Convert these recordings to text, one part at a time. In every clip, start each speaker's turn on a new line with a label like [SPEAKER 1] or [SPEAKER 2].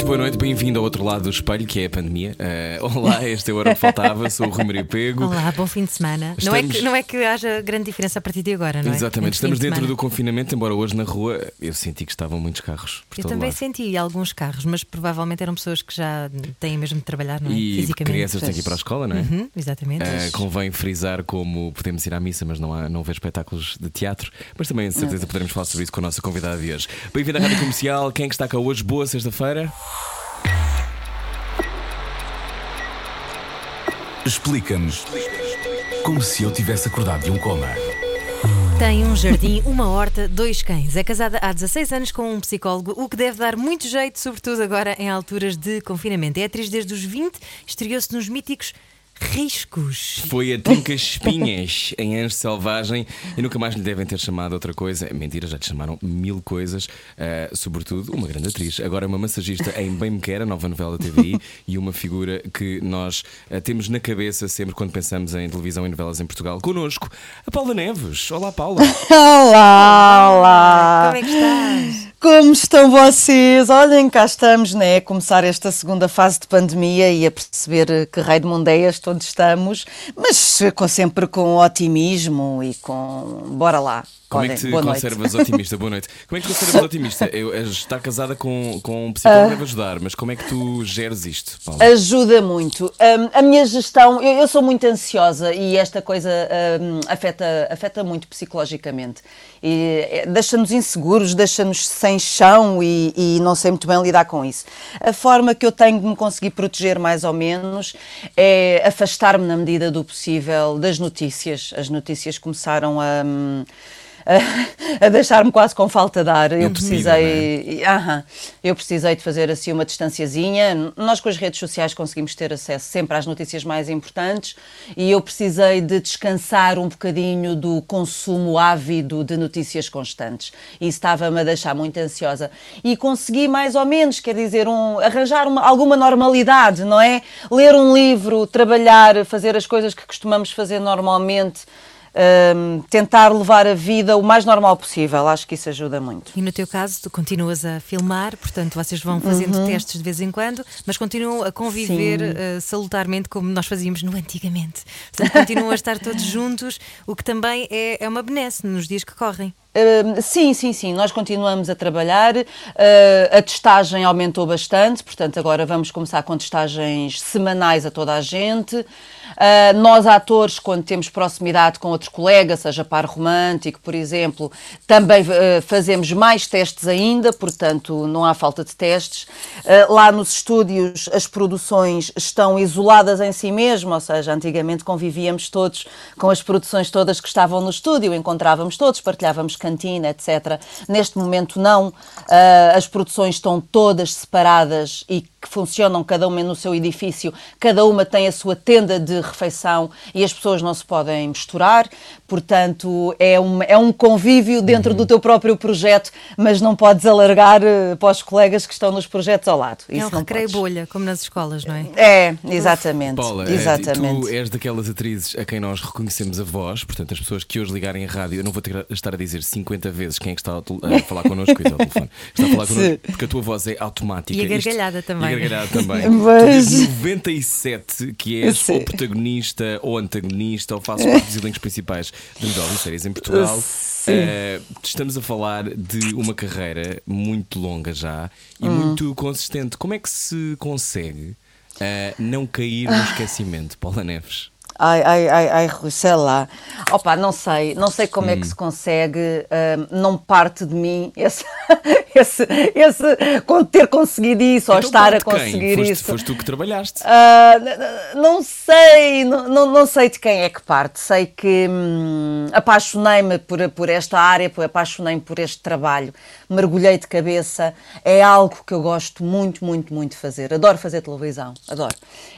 [SPEAKER 1] Muito boa noite, bem-vindo ao outro lado do espelho, que é a pandemia. Uh, olá, este é o Hora que Faltava, sou o Rui Maria Pego.
[SPEAKER 2] Olá, bom fim de semana. Não, é
[SPEAKER 1] Estamos-
[SPEAKER 2] que, não é que haja grande diferença a partir de agora, não é?
[SPEAKER 1] Exatamente,
[SPEAKER 2] Entre
[SPEAKER 1] estamos
[SPEAKER 2] de
[SPEAKER 1] dentro do confinamento, embora hoje na rua eu senti que estavam muitos carros
[SPEAKER 2] Eu também
[SPEAKER 1] lado.
[SPEAKER 2] senti alguns carros, mas provavelmente eram pessoas que já têm mesmo de trabalhar, não é?
[SPEAKER 1] E
[SPEAKER 2] Fisicamente.
[SPEAKER 1] crianças têm que ir para a escola, não é?
[SPEAKER 2] Uhum, exatamente.
[SPEAKER 1] Uh, convém frisar como podemos ir à missa, mas não, há, não ver espetáculos de teatro. Mas também, de certeza, poderemos falar sobre isso com a nossa convidada de hoje. Bem-vindo à Rádio Comercial. Quem é que está cá hoje? Boa sexta-feira.
[SPEAKER 3] Explica-nos como se eu tivesse acordado de um coma.
[SPEAKER 2] Tem um jardim, uma horta, dois cães. É casada há 16 anos com um psicólogo, o que deve dar muito jeito, sobretudo agora em alturas de confinamento. É atriz desde os 20, estreou-se nos míticos Riscos.
[SPEAKER 1] Foi a Trinca Espinhas em Anjo Selvagem e nunca mais lhe devem ter chamado outra coisa. Mentira, já te chamaram mil coisas, uh, sobretudo uma grande atriz. Agora é uma massagista em Bem Me Quer, a nova novela da TVI, e uma figura que nós uh, temos na cabeça sempre quando pensamos em televisão e novelas em Portugal. Connosco, a Paula Neves. Olá, Paula.
[SPEAKER 4] Olá, olá!
[SPEAKER 2] Como é que estás?
[SPEAKER 4] Como estão vocês? Olhem, cá estamos, né? A começar esta segunda fase de pandemia e a perceber que rei de mundo é onde estamos, mas com, sempre com otimismo e com. Bora lá.
[SPEAKER 1] Como
[SPEAKER 4] Olhem,
[SPEAKER 1] é que te
[SPEAKER 4] boa noite.
[SPEAKER 1] conservas otimista? Boa noite. Como é que te conservas otimista? Eu, eh, estar casada com, com um psicólogo deve ajudar, mas como é que tu geres isto, Paula?
[SPEAKER 4] Ajuda muito. Hum, a minha gestão, eu, eu sou muito ansiosa e esta coisa hum, afeta, afeta muito psicologicamente. E, eh, deixa-nos inseguros, deixa-nos sem chão e, e não sei muito bem lidar com isso. A forma que eu tenho de me conseguir proteger, mais ou menos, é afastar-me na medida do possível das notícias. As notícias começaram a. hum, a, a deixar-me quase com falta de ar. Eu precisei, e- aham, eu precisei de fazer assim uma distanciazinha. Nós com as redes sociais conseguimos ter acesso sempre às notícias mais importantes e eu precisei de descansar um bocadinho do consumo ávido de notícias constantes. E estava-me a deixar muito ansiosa. E consegui mais ou menos, quer dizer, um, arranjar uma- alguma normalidade, não é? Ler um livro, trabalhar, fazer as coisas que costumamos fazer normalmente. Hum, tentar levar a vida o mais normal possível, acho que isso ajuda muito.
[SPEAKER 2] E no teu caso, tu continuas a filmar, portanto, vocês vão fazendo testes de vez em quando, mas continuam a conviver
[SPEAKER 4] Uhum.
[SPEAKER 2] Eh, salutarmente como nós fazíamos no antigamente. Portanto, continuam a estar todos juntos, o que também é, é uma benesse nos dias que correm.
[SPEAKER 4] Sim, sim, sim, nós continuamos a trabalhar. Uh, a testagem aumentou bastante, portanto, agora vamos começar com testagens semanais a toda a gente. Uh, nós, atores, quando temos proximidade com outro colega, seja par romântico, por exemplo, também uh, fazemos mais testes ainda, portanto, não há falta de testes. Lá nos estúdios, as produções estão isoladas em si mesmo, ou seja, antigamente convivíamos todos com as produções todas que estavam no estúdio, encontrávamos todos, partilhávamos cantina, etc. Neste momento, não. Ah, as produções estão todas separadas e que funcionam cada uma no seu edifício, cada uma tem a sua tenda de refeição e as pessoas não se podem misturar, portanto é um, é um convívio dentro do teu próprio projeto, mas não podes alargar eh, para os colegas que estão nos projetos ao lado.
[SPEAKER 2] é
[SPEAKER 4] Isso
[SPEAKER 2] um
[SPEAKER 4] não
[SPEAKER 2] recreio
[SPEAKER 4] podes.
[SPEAKER 2] bolha, como nas escolas, não é?
[SPEAKER 4] É, exatamente.
[SPEAKER 1] Paula, eh,
[SPEAKER 4] exatamente.
[SPEAKER 1] tu és daquelas atrizes a quem nós reconhecemos a voz, portanto, as pessoas que hoje ligarem a rádio, eu não vou ter, estar a dizer 50 vezes quem é que está a, a falar connosco, isso é o telefone, está a falar connosco,
[SPEAKER 4] Sim.
[SPEAKER 1] porque a tua voz é automática.
[SPEAKER 2] E a gargalhada
[SPEAKER 1] Isto-
[SPEAKER 2] também.
[SPEAKER 1] E a gargalhada também.
[SPEAKER 4] Mas-
[SPEAKER 1] Tu desde 97 que és
[SPEAKER 4] Sim.
[SPEAKER 1] ou protagonista ou antagonista ou fazes parte dos elencos principais de novelas e séries em Portugal.
[SPEAKER 4] Sim.
[SPEAKER 1] Eh, estamos a falar de uma carreira muito longa já e
[SPEAKER 4] Hum.
[SPEAKER 1] muito consistente. Como é que se consegue eh, não cair no esquecimento, Paula Neves?
[SPEAKER 4] Ai, ai, ai, ai, Rui, sei lá. Opa, não sei, não sei como é
[SPEAKER 1] Hum.
[SPEAKER 4] que se consegue, ahm, não parte de mim esse, esse ter conseguido isso, ou
[SPEAKER 1] Então,
[SPEAKER 4] estar a conseguir
[SPEAKER 1] foste,
[SPEAKER 4] isso.
[SPEAKER 1] Foste tu que trabalhaste.
[SPEAKER 4] N- não sei, não, não, sei de quem é que parte. Sei que hum, apaixonei-me por, por esta área, apaixonei-me por este trabalho, mergulhei de cabeça. É algo que eu gosto muito, muito, muito de fazer. Adoro fazer televisão, adoro.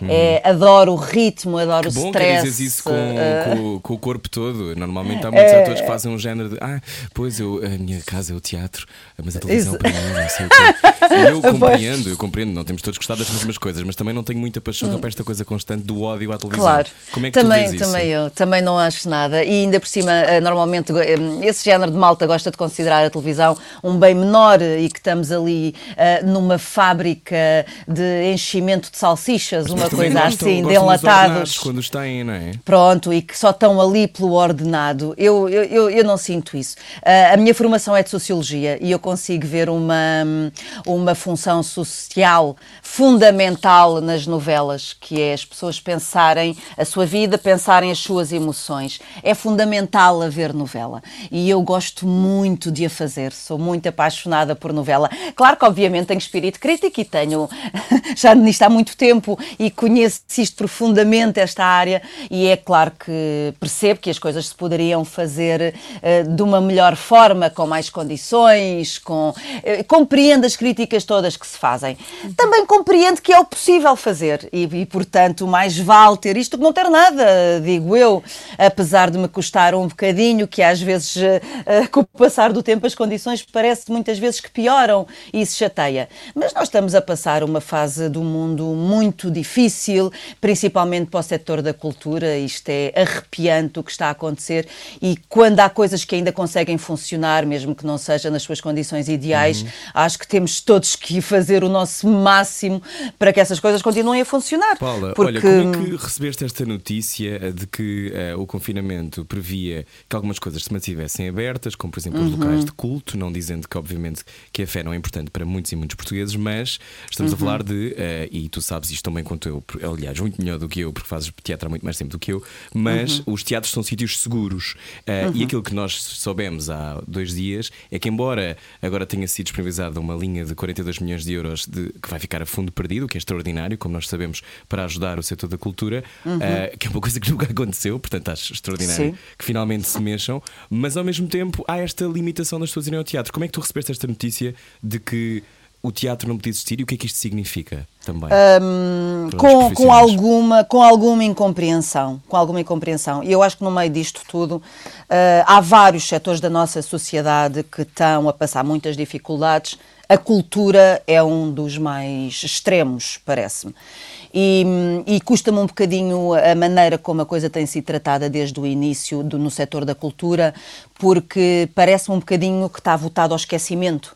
[SPEAKER 4] É, adoro o ritmo, adoro
[SPEAKER 1] Uhum. Que
[SPEAKER 4] o
[SPEAKER 1] bom que
[SPEAKER 4] stress.
[SPEAKER 1] dizes isso com,
[SPEAKER 4] ah,
[SPEAKER 1] com, com o corpo todo. Normalmente há muitos atores que fazem um género de ah, pois eu, a minha casa é o teatro, mas a televisão
[SPEAKER 4] Exa-
[SPEAKER 1] para mim não sei o quê. E eu compreendo, eu compreendo, não temos todos gostado das mesmas coisas, mas também não tenho muita paixão para esta coisa constante do ódio à televisão.
[SPEAKER 4] Claro,
[SPEAKER 1] Como é que
[SPEAKER 4] também,
[SPEAKER 1] tu vês isso?
[SPEAKER 4] também eu, também não acho nada. E ainda por cima, eh, normalmente, eh, esse género de malta gosta de considerar a televisão um bem menor e que estamos ali eh, numa fábrica de enchimento de salsichas, uma
[SPEAKER 1] Mas
[SPEAKER 4] coisa assim, de
[SPEAKER 1] dos ordenados
[SPEAKER 4] enlatados.
[SPEAKER 1] Quando os têm, não é?
[SPEAKER 4] Pronto, e que só estão ali pelo ordenado. Eu, eu, eu, eu não sinto isso. Ah, a minha formação é de Sociologia e eu consigo ver uma, uma função social fundamental nas novelas, que é as pessoas pensarem a sua vida, pensarem as suas emoções. É fundamental haver novela. E eu gosto muito de a fazer, sou muito apaixonada por novela. Claro que, obviamente, tenho espírito crítico e tenho já nisto há muito tempo e conheço isto profundamente, esta área, e é claro que percebo que as coisas se poderiam fazer eh, de uma melhor forma, com mais condições, com eh, compreendo as críticas todas que se fazem. Também compreendo que é o possível fazer e, e, portanto, mais vale ter isto que não ter nada, digo eu, apesar de me custar um bocadinho, que às vezes, eh, eh, com o passar do tempo, as condições parece muitas vezes que pioram e isso chateia. Mas nós estamos a passar uma fase do mundo muito difícil, principalmente para o setor da cultura. Isto é arrepiante o que está a acontecer e quando há coisas que ainda conseguem funcionar, mesmo que não seja nas suas condições ideais, acho que temos todos que fazer o nosso máximo para que essas coisas continuem a funcionar.
[SPEAKER 1] Paula,
[SPEAKER 4] porque...
[SPEAKER 1] olha, como é que recebeste esta notícia de que eh, o confinamento previa que algumas coisas se mantivessem abertas, como por exemplo os
[SPEAKER 4] Uhum.
[SPEAKER 1] locais de culto, não dizendo que obviamente que a fé não é importante para muitos e muitos portugueses, mas estamos
[SPEAKER 4] Uhum.
[SPEAKER 1] a falar de, eh, e tu sabes isto também quanto eu, aliás, muito melhor do que eu, porque fazes teatro há muito mais tempo do que eu, mas
[SPEAKER 4] Uhum.
[SPEAKER 1] os teatros são sítios seguros. Eh, E aquilo que nós soubemos há dois dias é que, embora agora tenha sido disponibilizada uma linha de 42 milhões de euros de- que vai ficar a fundo perdido, o que é extraordinário, como nós sabemos, para ajudar o setor da cultura, eh, que é uma coisa que nunca aconteceu, portanto acho extraordinário
[SPEAKER 4] Sim.
[SPEAKER 1] que finalmente se mexam, mas ao mesmo tempo há esta limitação das pessoas irem ao teatro. Como é que tu recebeste esta notícia de que o teatro não podia existir e o que é que isto significa também? os
[SPEAKER 4] com, com, alguma, com alguma incompreensão, com alguma incompreensão. E eu acho que no meio disto tudo eh, há vários setores da nossa sociedade que estão a passar muitas dificuldades. A cultura é um dos mais extremos, parece-me. E, e custa-me um bocadinho a maneira como a coisa tem sido tratada desde o início do- no setor da cultura, porque parece-me um bocadinho que está votado ao esquecimento.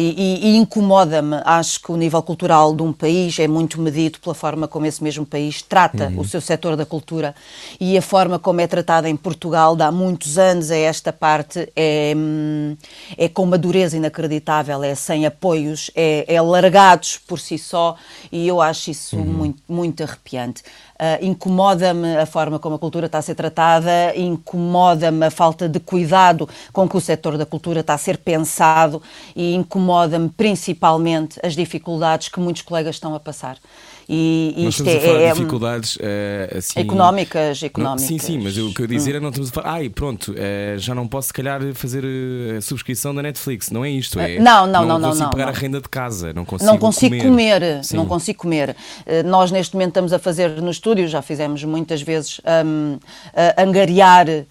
[SPEAKER 4] E, e- incomoda-me. Acho que o nível cultural de um país é muito medido pela forma como esse mesmo país trata o seu setor da cultura. E a forma como é tratada em Portugal de há muitos anos, é esta parte, é, é com uma dureza inacreditável, é sem apoios, é, é largados por si só. E eu acho isso muito, muito arrepiante. Ah, incomoda-me a forma como a cultura está a ser tratada, incomoda-me a falta de cuidado com que o setor da cultura está a ser pensado e incomoda-me principalmente as dificuldades que muitos colegas estão a passar. E, e
[SPEAKER 1] Nós
[SPEAKER 4] isto
[SPEAKER 1] estamos a falar
[SPEAKER 4] é,
[SPEAKER 1] de
[SPEAKER 4] é-
[SPEAKER 1] dificuldades eh, assim,
[SPEAKER 4] económicas,
[SPEAKER 1] Não,
[SPEAKER 4] económicas.
[SPEAKER 1] sim, sim, mas o que eu dizer é não estamos a falar, ai, pronto, eh, já não posso se calhar fazer eh, a subscrição da Netflix, não é isto, é?
[SPEAKER 4] Ah, não, não, não, não,
[SPEAKER 1] consigo
[SPEAKER 4] não,
[SPEAKER 1] pagar
[SPEAKER 4] não.
[SPEAKER 1] a renda de casa, não consigo
[SPEAKER 4] não consigo comer,
[SPEAKER 1] Sim.
[SPEAKER 4] não consigo comer. Nós neste momento estamos a fazer no estúdio, já fizemos muitas vezes, a angariar eh,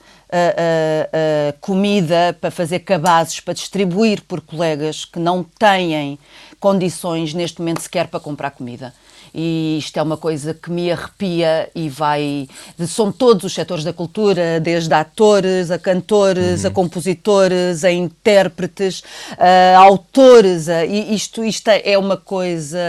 [SPEAKER 4] eh, eh, comida para fazer cabazes para distribuir por colegas que não têm condições neste momento sequer para comprar comida. E isto é uma coisa que me arrepia e vai. São todos os setores da cultura, desde atores, a cantores, a compositores, a intérpretes, a autores. a- e isto, isto é uma coisa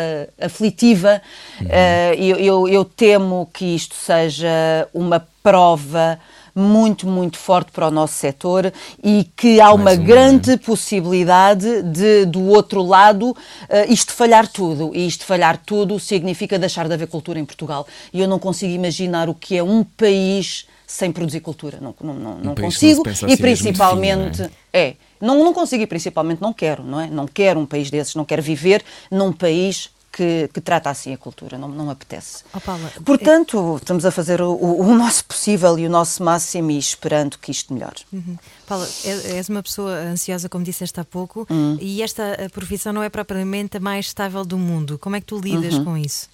[SPEAKER 4] aflitiva. Eh, eu, eu- eu temo que isto seja uma prova muito, muito forte para o nosso setor e que há uma
[SPEAKER 1] uma,
[SPEAKER 4] grande possibilidade de, do outro lado, eh, isto falhar tudo. E isto falhar tudo significa deixar de haver cultura em Portugal. E eu não consigo imaginar o que é um país sem produzir cultura. Não, não, não,
[SPEAKER 1] que não
[SPEAKER 4] consigo. e
[SPEAKER 1] assim
[SPEAKER 4] principalmente.
[SPEAKER 1] define,
[SPEAKER 4] É, Não, não consigo e principalmente não quero, não é? Não quero um país desses, não quero viver num país que, que, trata assim a cultura, não, não me apetece.
[SPEAKER 2] Oh, Paula,
[SPEAKER 4] Portanto, é... estamos a fazer o, o, nosso possível e o nosso máximo e esperando que isto melhore.
[SPEAKER 2] Uhum. Paula, és uma pessoa ansiosa, como disseste há pouco, uhum. e esta profissão não é propriamente a mais estável do mundo. Como é que tu lidas uhum. com isso?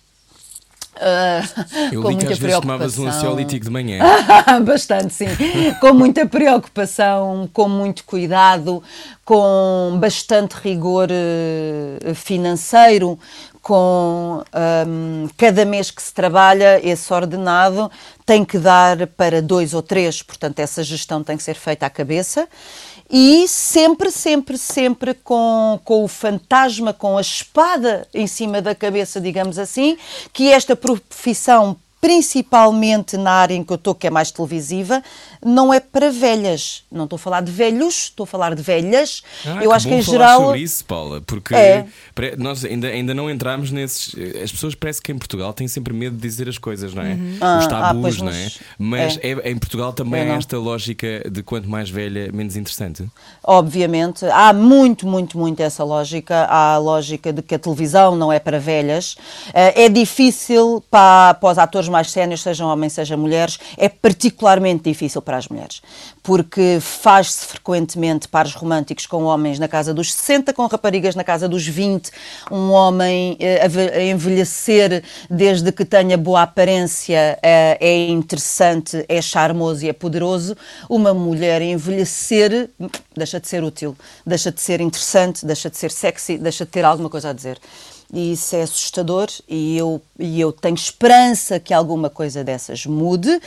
[SPEAKER 1] Uh, Eu li que às vezes tomavas um ansiolítico de manhã.
[SPEAKER 4] Bastante, sim. com muita preocupação, com muito cuidado, com bastante rigor uh, financeiro, com um, cada mês que se trabalha, esse ordenado tem que dar para dois ou três, portanto, essa gestão tem que ser feita à cabeça. E sempre, sempre, sempre com, com o fantasma, com a espada em cima da cabeça, digamos assim, que esta profissão principalmente na área em que eu estou, que é mais televisiva, não é para velhas. Não estou a falar de velhos, estou a falar de velhas.
[SPEAKER 1] Ah, eu que acho que em geral. sobre isso, Paula, porque é. nós ainda, ainda não entramos nesses. As pessoas parece que em Portugal têm sempre medo de dizer as coisas, não é? Uhum. Os ah, tabus, ah, não é? Mas é. É, em Portugal também há esta lógica de quanto mais velha, menos interessante.
[SPEAKER 4] Obviamente, há muito, muito, muito essa lógica. Há a lógica de que a televisão não é para velhas. Eh, é difícil para, para os atores mais sénios, sejam homens, sejam mulheres, é particularmente difícil para as mulheres, porque faz-se frequentemente pares românticos com homens na casa dos 60, com raparigas na casa dos 20, um homem eh, a envelhecer desde que tenha boa aparência eh, é interessante, é charmoso e é poderoso, uma mulher envelhecer deixa de ser útil, deixa de ser interessante, deixa de ser sexy, deixa de ter alguma coisa a dizer. E isso é assustador e eu, e eu tenho esperança que alguma coisa dessas mude, uh,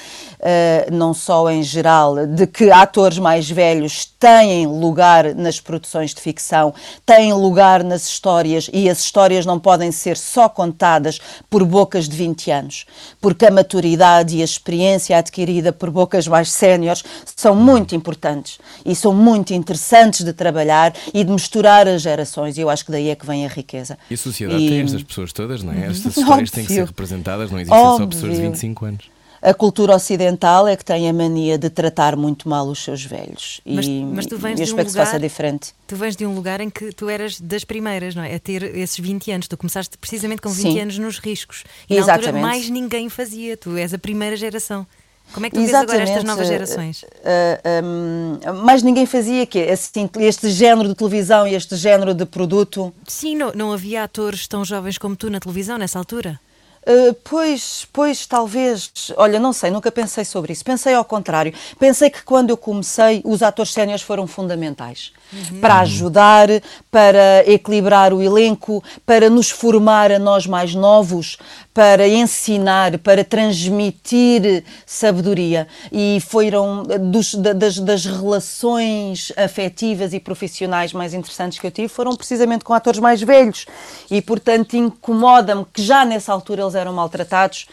[SPEAKER 4] não só em geral, de que atores mais velhos têm lugar nas produções de ficção, têm lugar nas histórias e as histórias não podem ser só contadas por bocas de 20 anos, porque a maturidade e a experiência adquirida por bocas mais séniores são muito importantes e são muito interessantes de trabalhar e de misturar as gerações e eu acho que daí é que vem a riqueza.
[SPEAKER 1] E a sociedade e... tem estas pessoas todas, não é? Estas histórias têm que ser representadas, não existem Óbvio. só pessoas de 25 anos.
[SPEAKER 4] A cultura ocidental é que tem a mania de tratar muito mal os seus velhos.
[SPEAKER 2] Mas,
[SPEAKER 4] e,
[SPEAKER 2] mas tu vens
[SPEAKER 4] e
[SPEAKER 2] de um
[SPEAKER 4] lugar, se faça diferente.
[SPEAKER 2] Tu vens de um lugar em que tu eras das primeiras, não é? A ter esses 20 anos. Tu começaste precisamente com 20 Sim. anos nos riscos. E Exatamente. na altura mais ninguém fazia. Tu és a primeira geração. Como é que tu Exatamente. vês agora estas novas gerações? Uh,
[SPEAKER 4] uh, um, mas ninguém fazia que assim, este género de televisão e este género de produto.
[SPEAKER 2] Sim, não, não havia atores tão jovens como tu na televisão nessa altura?
[SPEAKER 4] Uh, pois, pois, talvez. Olha, não sei, nunca pensei sobre isso. Pensei ao contrário. Pensei que quando eu comecei, os atores séniores foram fundamentais uhum. para ajudar, para equilibrar o elenco, para nos formar a nós mais novos, para ensinar, para transmitir sabedoria. E foram dos, das, das relações afetivas e profissionais mais interessantes que eu tive, foram precisamente com atores mais velhos. E, portanto, incomoda-me que já nessa altura eles eram maltratados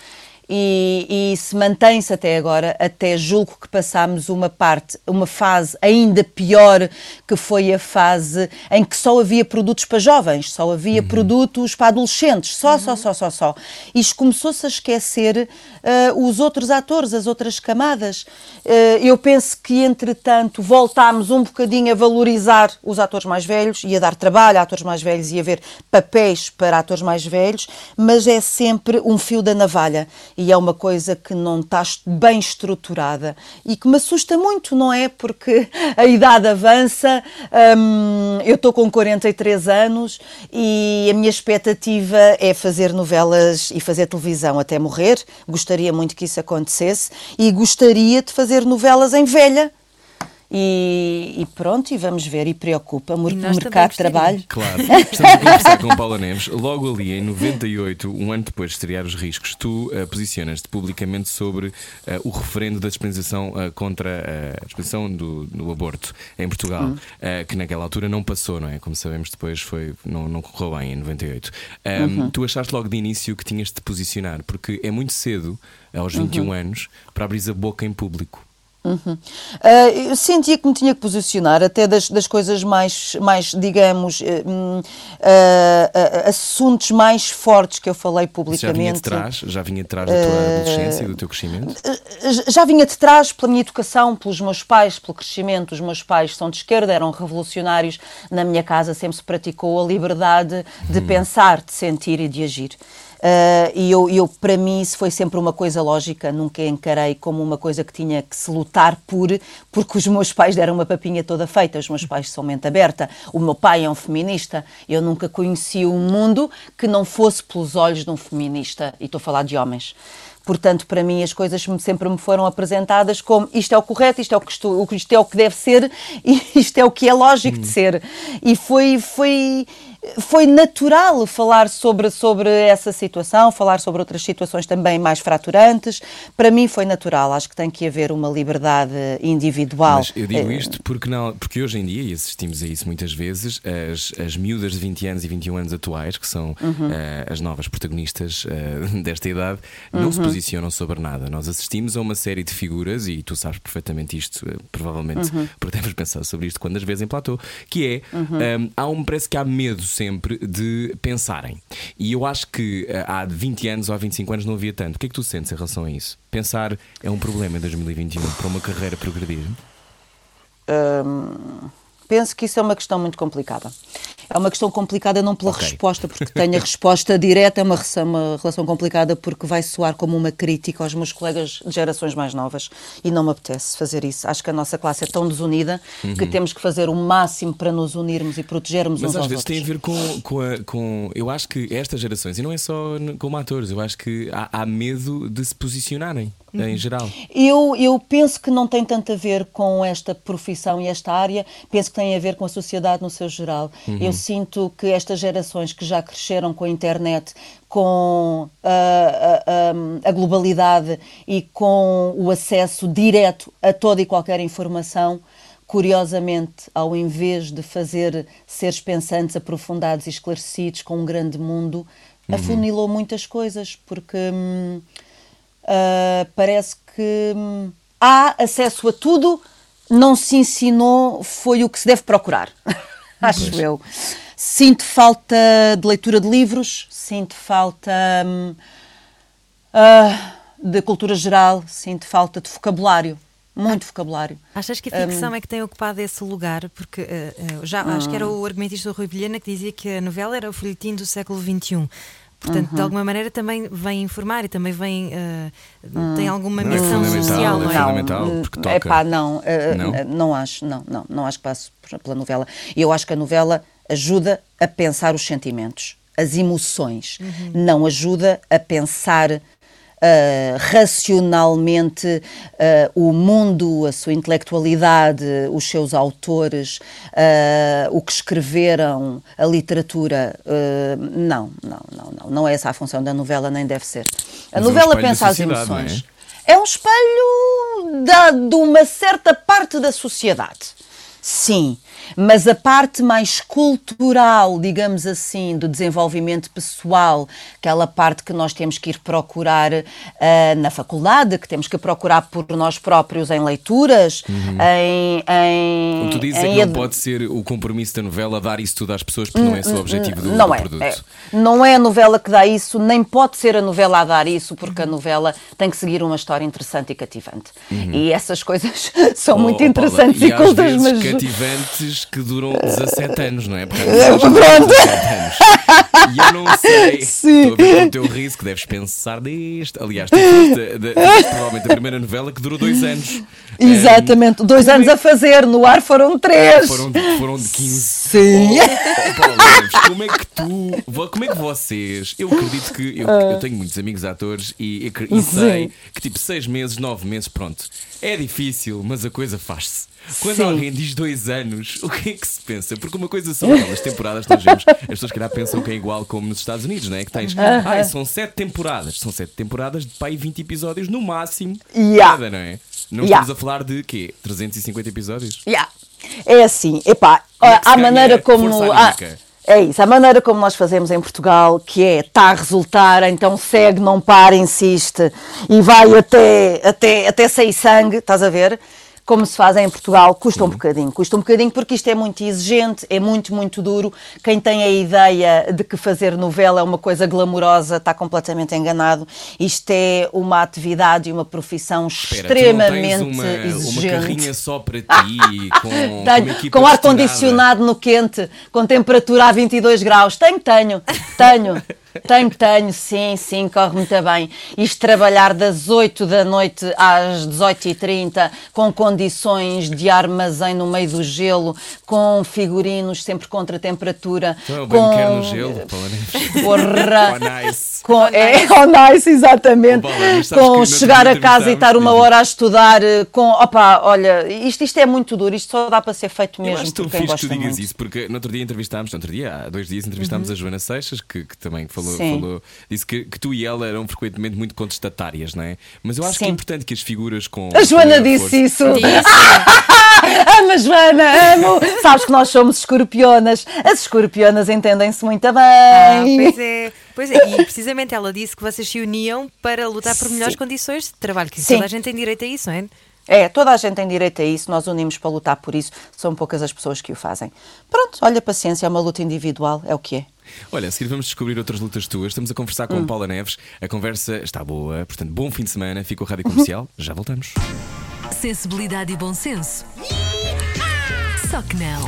[SPEAKER 4] e, e se mantém-se até agora, até julgo que passámos uma parte, uma fase ainda pior, que foi a fase em que só havia produtos para jovens, só havia uhum. produtos para adolescentes, só, uhum. só, só, só, só. Isto começou-se a esquecer uh, os outros atores, as outras camadas. Uh, eu penso que, entretanto, voltámos um bocadinho a valorizar os atores mais velhos e a dar trabalho a atores mais velhos e a ver papéis para atores mais velhos, mas é sempre um fio da navalha e é uma coisa que não está bem estruturada e que me assusta muito, não é? Porque a idade avança, hum, eu estou com 43 anos e a minha expectativa é fazer novelas e fazer televisão até morrer. Gostaria muito que isso acontecesse e gostaria de fazer novelas em velha e, e, pronto, e vamos ver, e preocupa-me o mercado de trabalho.
[SPEAKER 1] Claro, estamos a conversar com Paula Neves. Logo ali em 98, um ano depois de estrear os riscos, tu uh, posicionas-te publicamente sobre uh, o referendo da dispensação uh, contra a dispensação do, do, aborto em Portugal, hum. que naquela altura não passou, não é? Como sabemos, depois foi, não, não correu bem em 98. Um, uhum. Tu achaste logo de início que tinhas de te posicionar, porque é muito cedo, aos 21 uhum. anos, para abrir a boca em público.
[SPEAKER 4] Uh, eu sentia que me tinha que posicionar até das, das coisas mais, mais digamos, uh, uh, assuntos mais fortes que eu falei publicamente. Já vinha de
[SPEAKER 1] trás, já vinha de trás da tua adolescência e do teu crescimento?
[SPEAKER 4] Já vinha de trás pela minha educação, pelos meus pais, pelo crescimento. Os meus pais são de esquerda, eram revolucionários. Na minha casa sempre se praticou a liberdade de hum. pensar, de sentir e de agir. Uh, e eu, eu, para mim, isso foi sempre uma coisa lógica, nunca encarei como uma coisa que tinha que se lutar por, porque os meus pais deram uma papinha toda feita, os meus pais são mente aberta, o meu pai é um feminista, eu nunca conheci um mundo que não fosse pelos olhos de um feminista, e estou a falar de homens. Portanto, para mim, as coisas sempre me foram apresentadas como isto é o correto, isto é o que, estou, isto é o que deve ser e isto é o que é lógico hum. de ser. E foi, foi, foi natural falar sobre, sobre essa situação, falar sobre outras situações também mais fraturantes. Para mim foi natural. Acho que tem que haver uma liberdade individual.
[SPEAKER 1] Mas eu digo eh, isto porque, não, porque hoje em dia, e assistimos a isso muitas vezes, as, as miúdas de 20 anos e 21 anos atuais, que são uhum. uh, as novas protagonistas uh, desta idade, não uhum. se posicionam sobre nada. Nós assistimos a uma série de figuras, e tu sabes perfeitamente isto, provavelmente, uhum. porque deves pensar sobre isto quando as vezes em platô, que é, um, há um, parece que há medo sempre de pensarem. E eu acho que eh, há 20 anos ou há 25 anos não havia tanto. O que é que tu sentes em relação a isso? Pensar é um problema em 2021 para uma carreira progredir?
[SPEAKER 4] Hum, penso que isso é uma questão muito complicada. É uma questão complicada não pela okay. resposta, porque tenho a resposta direta, é uma, uma relação complicada porque vai soar como uma crítica aos meus colegas de gerações mais novas e não me apetece fazer isso. Acho que a nossa classe é tão desunida uhum. que temos que fazer o máximo para nos unirmos e protegermos
[SPEAKER 1] Mas
[SPEAKER 4] uns aos
[SPEAKER 1] outros.
[SPEAKER 4] Mas às
[SPEAKER 1] vezes tem a ver com, com, a, com, Eu acho que estas gerações, e não é só como atores, eu acho que há, há medo de se posicionarem. Em geral?
[SPEAKER 4] Eu, eu penso que não tem tanto a ver com esta profissão e esta área, penso que tem a ver com a sociedade no seu geral. Uhum. Eu sinto que estas gerações que já cresceram com a internet, com a, a, a, globalidade e com o acesso direto a toda e qualquer informação, curiosamente, ao invés de fazer seres pensantes, aprofundados e esclarecidos com um grande mundo, uhum. afunilou muitas coisas, porque hum, uh, parece que hum, há acesso a tudo, não se ensinou, foi o que se deve procurar, acho pois. eu. Sinto falta de leitura de livros, sinto falta hum, uh, de cultura geral, sinto falta de vocabulário muito vocabulário.
[SPEAKER 2] Achas que a ficção um, é que tem ocupado esse lugar? Porque uh, já acho que era o argumentista do Rui Vilhena que dizia que a novela era o folhetim do século XXI. Portanto, uhum. de alguma maneira também vem informar e também vem. Uh, uhum. tem alguma não, é missão é social,
[SPEAKER 1] não é? fundamental, porque toca.
[SPEAKER 4] Epá, não, uh, não, não acho, não, não, não acho que passe pela novela. E eu acho que a novela ajuda a pensar os sentimentos, as emoções, uhum. não ajuda a pensar uh, racionalmente uh, o mundo, a sua intelectualidade, os seus autores, uh, o que escreveram, a literatura. não, não, não, não. Não é essa a função da novela, nem deve ser. A Mas novela é um pensa as emoções. É? é? um espelho da, de uma certa parte da sociedade. Sim, mas a parte mais cultural, digamos assim, do desenvolvimento pessoal, aquela parte que nós temos que ir procurar uh, na faculdade, que temos que procurar por nós próprios em leituras, uhum. em, em.
[SPEAKER 1] Como tu dizes, é em... é que não pode ser o compromisso da novela dar isso tudo às pessoas, porque não é só o objetivo do,
[SPEAKER 4] não
[SPEAKER 1] do
[SPEAKER 4] é,
[SPEAKER 1] produto.
[SPEAKER 4] É. Não é a novela que dá isso, nem pode ser a novela a dar isso, porque a novela tem que seguir uma história interessante e cativante. Uhum. E essas coisas são oh, muito interessantes
[SPEAKER 1] Paula,
[SPEAKER 4] e, e cultas,
[SPEAKER 1] mas. cativantes que duram 17 anos, não é?
[SPEAKER 4] Porque Pronto!
[SPEAKER 1] E eu não sei. Sim. Estou a ver o teu riso que deves pensar deste. Aliás, tu foste provavelmente a primeira novela que durou dois anos.
[SPEAKER 4] Exatamente, dois anos é? a fazer, no ar foram três.
[SPEAKER 1] Foram, foram de 15.
[SPEAKER 4] Sim.
[SPEAKER 1] Oh, oh, Paulo como é que tu, como é que vocês, eu acredito que eu, eu tenho muitos amigos atores e, e, e sei que tipo seis meses, nove meses, pronto, é difícil, mas a coisa faz-se. Quando Sim. alguém diz dois anos, o que é que se pensa? Porque uma coisa são aquelas temporadas, nós vemos, as pessoas que pensam que é igual como nos Estados Unidos, não é? Que tens, uh -huh. ah, são sete temporadas, são sete temporadas de pai 20 episódios no máximo,
[SPEAKER 4] yeah.
[SPEAKER 1] nada, não é? Não yeah. estamos a falar de quê? 350 episódios?
[SPEAKER 4] Yeah. É assim, epá, é a maneira como. É isso, a maneira como nós fazemos em Portugal, que é está a resultar, então segue, não para, insiste e vai até, até, até sair sangue, estás a ver? Como se faz em Portugal, custa um bocadinho. Custa um bocadinho porque isto é muito exigente, é muito, muito duro. Quem tem a ideia de que fazer novela é uma coisa glamourosa está completamente enganado. Isto é uma atividade e uma profissão
[SPEAKER 1] Espera,
[SPEAKER 4] extremamente
[SPEAKER 1] uma,
[SPEAKER 4] exigente.
[SPEAKER 1] uma carrinha só para ti, com, com,
[SPEAKER 4] Tenho, com ar-condicionado no quente, com temperatura a 22 graus. Tenho, tenho, tenho. Tenho, tenho, sim, sim, corre muito bem. Isto trabalhar das 8 da noite às 18h30, com condições de armazém no meio do gelo, com figurinos sempre contra a temperatura.
[SPEAKER 1] Então, eu bem
[SPEAKER 4] com...
[SPEAKER 1] quero no gelo.
[SPEAKER 4] Porra.
[SPEAKER 1] Oh, nice.
[SPEAKER 4] Com, é, oh, nice, exatamente.
[SPEAKER 1] Oh, que
[SPEAKER 4] com chegar a casa e estar uma hora a estudar, eh, com. Opa, olha, isto, isto é muito duro, isto só dá para ser feito
[SPEAKER 1] Eu
[SPEAKER 4] mesmo
[SPEAKER 1] acho tão
[SPEAKER 4] por quem
[SPEAKER 1] fixe que tu digas
[SPEAKER 4] muito.
[SPEAKER 1] isso, porque no outro dia entrevistámos, no outro dia, há dois dias, entrevistámos a Joana Seixas, que, que também falou,
[SPEAKER 4] Sim.
[SPEAKER 1] falou disse que, que tu e ela eram frequentemente muito contestatárias, não é? Mas eu acho que é
[SPEAKER 4] Sim.
[SPEAKER 1] importante que as figuras com.
[SPEAKER 4] A Joana
[SPEAKER 1] com
[SPEAKER 4] disse
[SPEAKER 1] força-
[SPEAKER 4] isso. Amo, Joana, amo. Sabes que nós somos escorpionas. As escorpionas entendem-se muito bem.
[SPEAKER 2] Ah, pois é. Pois é, e precisamente ela disse que vocês se uniam para lutar por melhores
[SPEAKER 4] Sim.
[SPEAKER 2] condições de trabalho, que
[SPEAKER 4] Sim.
[SPEAKER 2] toda a gente tem direito a isso, não é?
[SPEAKER 4] É, toda a gente tem direito a isso, nós unimos para lutar por isso, são poucas as pessoas que o fazem. Pronto, olha, paciência, é uma luta individual, é o que é.
[SPEAKER 1] Olha, a seguir vamos descobrir outras lutas tuas. Estamos a conversar
[SPEAKER 4] Hum.
[SPEAKER 1] com Paula Neves. A conversa está boa, portanto, bom fim de semana. Fica o Rádio Comercial. Já voltamos.
[SPEAKER 5] Sensibilidade e bom senso. Só que não.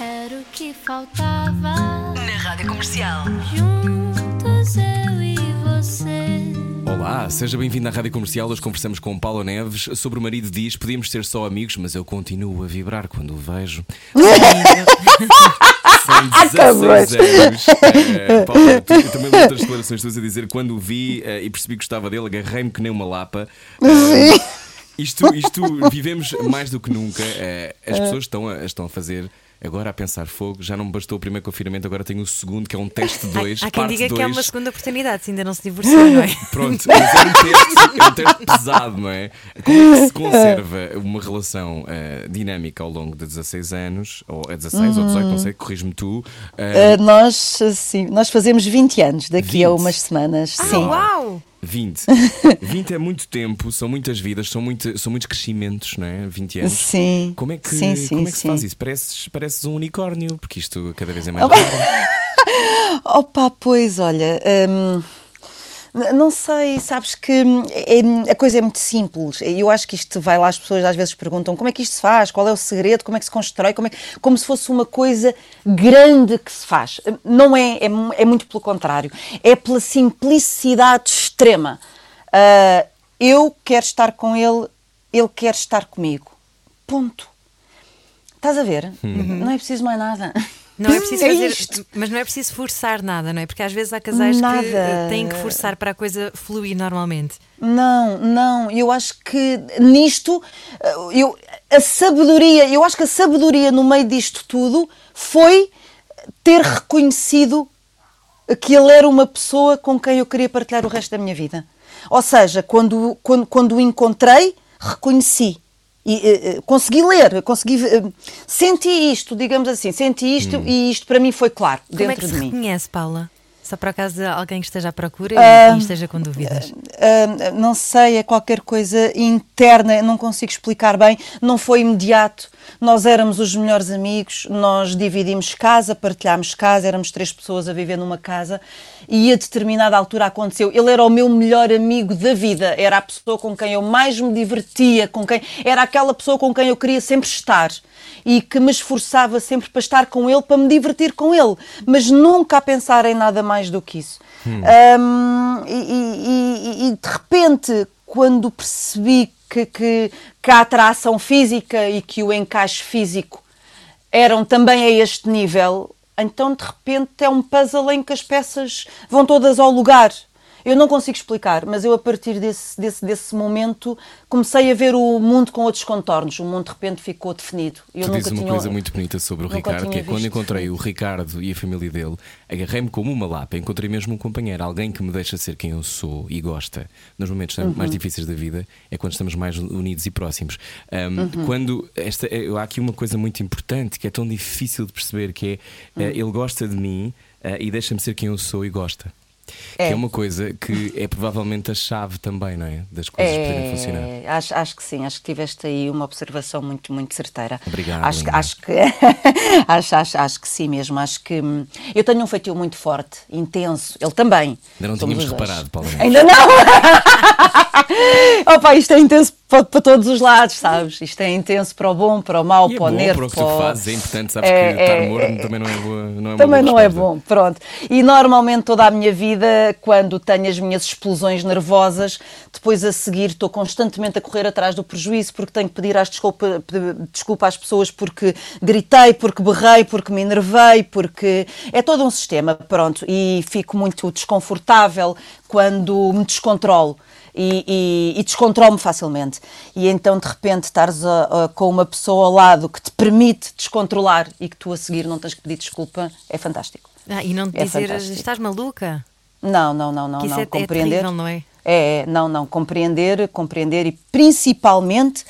[SPEAKER 6] Era o que faltava.
[SPEAKER 5] Na Rádio Comercial.
[SPEAKER 6] Juntos eu e você.
[SPEAKER 1] Olá, seja bem-vindo à Rádio Comercial. Hoje conversamos com Paula Neves. Sobre o marido diz: Podíamos ser só amigos, mas eu continuo a vibrar quando o vejo. São 16 anos. Eh, Paula, tu, eu também li outras declarações tuas a dizer quando o vi eh, e percebi que gostava dele, agarrei-me que nem uma lapa. Eh, isto, isto vivemos mais do que nunca. Eh, as pessoas estão a, estão a fazer. Agora a pensar fogo, já não me bastou o primeiro confinamento, agora tenho o segundo, que é um teste 2.
[SPEAKER 2] Há quem
[SPEAKER 1] parte
[SPEAKER 2] diga que é
[SPEAKER 1] dois.
[SPEAKER 2] uma segunda oportunidade, se ainda não se divorciou, não é?
[SPEAKER 1] Pronto, mas é um teste, é um teste pesado, não é? Como é que se conserva uma relação eh, dinâmica ao longo de 16 anos, ou é 16 ou 18, não sei, corrijo-me tu. eh,
[SPEAKER 4] Uh, nós, sim, nós fazemos 20 anos daqui a
[SPEAKER 1] 20?
[SPEAKER 4] umas semanas,
[SPEAKER 2] Ah,
[SPEAKER 4] sim.
[SPEAKER 2] uau!
[SPEAKER 1] 20. 20 é muito tempo, são muitas vidas, são, muito, são muitos crescimentos, não é? 20 anos.
[SPEAKER 4] Sim.
[SPEAKER 1] Como é que,
[SPEAKER 4] Sim, sim,
[SPEAKER 1] como é que se faz isso? Pareces, pareces um unicórnio, porque isto cada vez é mais raro.
[SPEAKER 4] Opa, pois, olha, hum, não sei, sabes que hum, é- a coisa é muito simples. Eu acho que isto vai lá, as pessoas às vezes perguntam como é que isto se faz, qual é o segredo, como é que se constrói, como, é, como se fosse uma coisa grande que se faz. Não é, é, é muito pelo contrário. É pela simplicidade extrema. Ah, eu quero estar com ele, ele quer estar comigo. Ponto. Estás a ver? Não é preciso mais nada.
[SPEAKER 2] Não é preciso fazer, mas não é preciso forçar nada, não é? Porque às vezes há casais
[SPEAKER 4] Nada.
[SPEAKER 2] que eh, têm que forçar para a coisa fluir normalmente.
[SPEAKER 4] Não, não, eu acho que nisto, eh, eu, a sabedoria, eu acho que a sabedoria no meio disto tudo foi ter reconhecido que ele era uma pessoa com quem eu queria partilhar o resto da minha vida. Ou seja, quando, quando, quando o encontrei, reconheci. E, eh, consegui ler, consegui, eh, senti isto, digamos assim, senti isto e isto para mim foi claro
[SPEAKER 2] Como é
[SPEAKER 4] dentro
[SPEAKER 2] que se
[SPEAKER 4] de mim.
[SPEAKER 2] reconhece, Paula? Só para acaso alguém que esteja à procura e-
[SPEAKER 4] Ah,
[SPEAKER 2] e, esteja com dúvidas.
[SPEAKER 4] Ah, não sei, é qualquer coisa interna, não consigo explicar bem. Não foi imediato. Nós éramos os melhores amigos, nós dividimos casa, partilhámos casa, éramos três pessoas a viver numa casa e a determinada altura aconteceu. Ele era o meu melhor amigo da vida, era a pessoa com quem eu mais me divertia, com quem era aquela pessoa com quem eu queria sempre estar e que me esforçava sempre para estar com ele, para me divertir com ele, mas nunca a pensar em nada mais do que isso. Um, e, e- e- e de repente, quando percebi que, que, que a atração física e que o encaixe físico eram também a este nível, então de repente é um puzzle em que as peças vão todas ao lugar. Eu não consigo explicar, mas eu a partir desse, desse, desse momento comecei a ver o mundo com outros contornos. O mundo de repente ficou definido. Eu
[SPEAKER 1] tu
[SPEAKER 4] nunca
[SPEAKER 1] dizes uma
[SPEAKER 4] tinha...
[SPEAKER 1] coisa muito bonita sobre o Ricardo, que é quando encontrei o. Ricardo e a família dele, agarrei-me como uma lapa, encontrei mesmo um companheiro, alguém que me deixa ser quem eu sou e gosta. Nos momentos
[SPEAKER 4] Uhum.
[SPEAKER 1] mais difíceis da vida é quando estamos mais unidos e próximos. Um,
[SPEAKER 4] Uhum.
[SPEAKER 1] Quando esta, há aqui uma coisa muito importante que é tão difícil de perceber, que é
[SPEAKER 4] Uhum.
[SPEAKER 1] eh, ele gosta de mim eh, e deixa-me ser quem eu sou e gosta. Que
[SPEAKER 4] É.
[SPEAKER 1] é uma coisa que é provavelmente a chave também, não é? Das coisas poderem funcionar.
[SPEAKER 4] É, acho, acho que sim, acho que tiveste aí uma observação muito, muito certeira.
[SPEAKER 1] Obrigado,
[SPEAKER 4] Acho,
[SPEAKER 1] Linda.
[SPEAKER 4] acho que acho, acho, acho que sim mesmo. Acho que hum, eu tenho um feitio muito forte, intenso. Ele também.
[SPEAKER 1] Ainda não tínhamos reparado, Paulo.
[SPEAKER 4] Ainda não! Opa, isto é intenso para, para todos os lados, sabes? Isto é intenso para o bom, para o mau,
[SPEAKER 1] é
[SPEAKER 4] para o
[SPEAKER 1] bom
[SPEAKER 4] nervo.
[SPEAKER 1] para o que tu fazes, é importante, sabes
[SPEAKER 4] É,
[SPEAKER 1] que estar
[SPEAKER 4] é,
[SPEAKER 1] morno
[SPEAKER 4] é.
[SPEAKER 1] também não é boa. Não é
[SPEAKER 4] Também não é
[SPEAKER 1] resposta.
[SPEAKER 4] bom, pronto. E normalmente toda a minha vida, quando tenho as minhas explosões nervosas, depois a seguir estou constantemente a correr atrás do prejuízo porque tenho que pedir as desculpa, desculpa às pessoas porque gritei, porque berrei, porque me enervei, porque é todo um sistema, pronto. E fico muito desconfortável quando me descontrolo. E, e, e descontrolo-me facilmente. E então, de repente, estares com uma pessoa ao lado que te permite descontrolar e que tu a seguir não tens que pedir desculpa, é fantástico.
[SPEAKER 2] Ah, e não te
[SPEAKER 4] É
[SPEAKER 2] dizer
[SPEAKER 4] fantástico.
[SPEAKER 2] estás maluca?
[SPEAKER 4] Não, não, não, não,
[SPEAKER 2] Que isso
[SPEAKER 4] não.
[SPEAKER 2] é- é
[SPEAKER 4] compreender.
[SPEAKER 2] terrível, não é?
[SPEAKER 4] É, é, não, não. Compreender, compreender e principalmente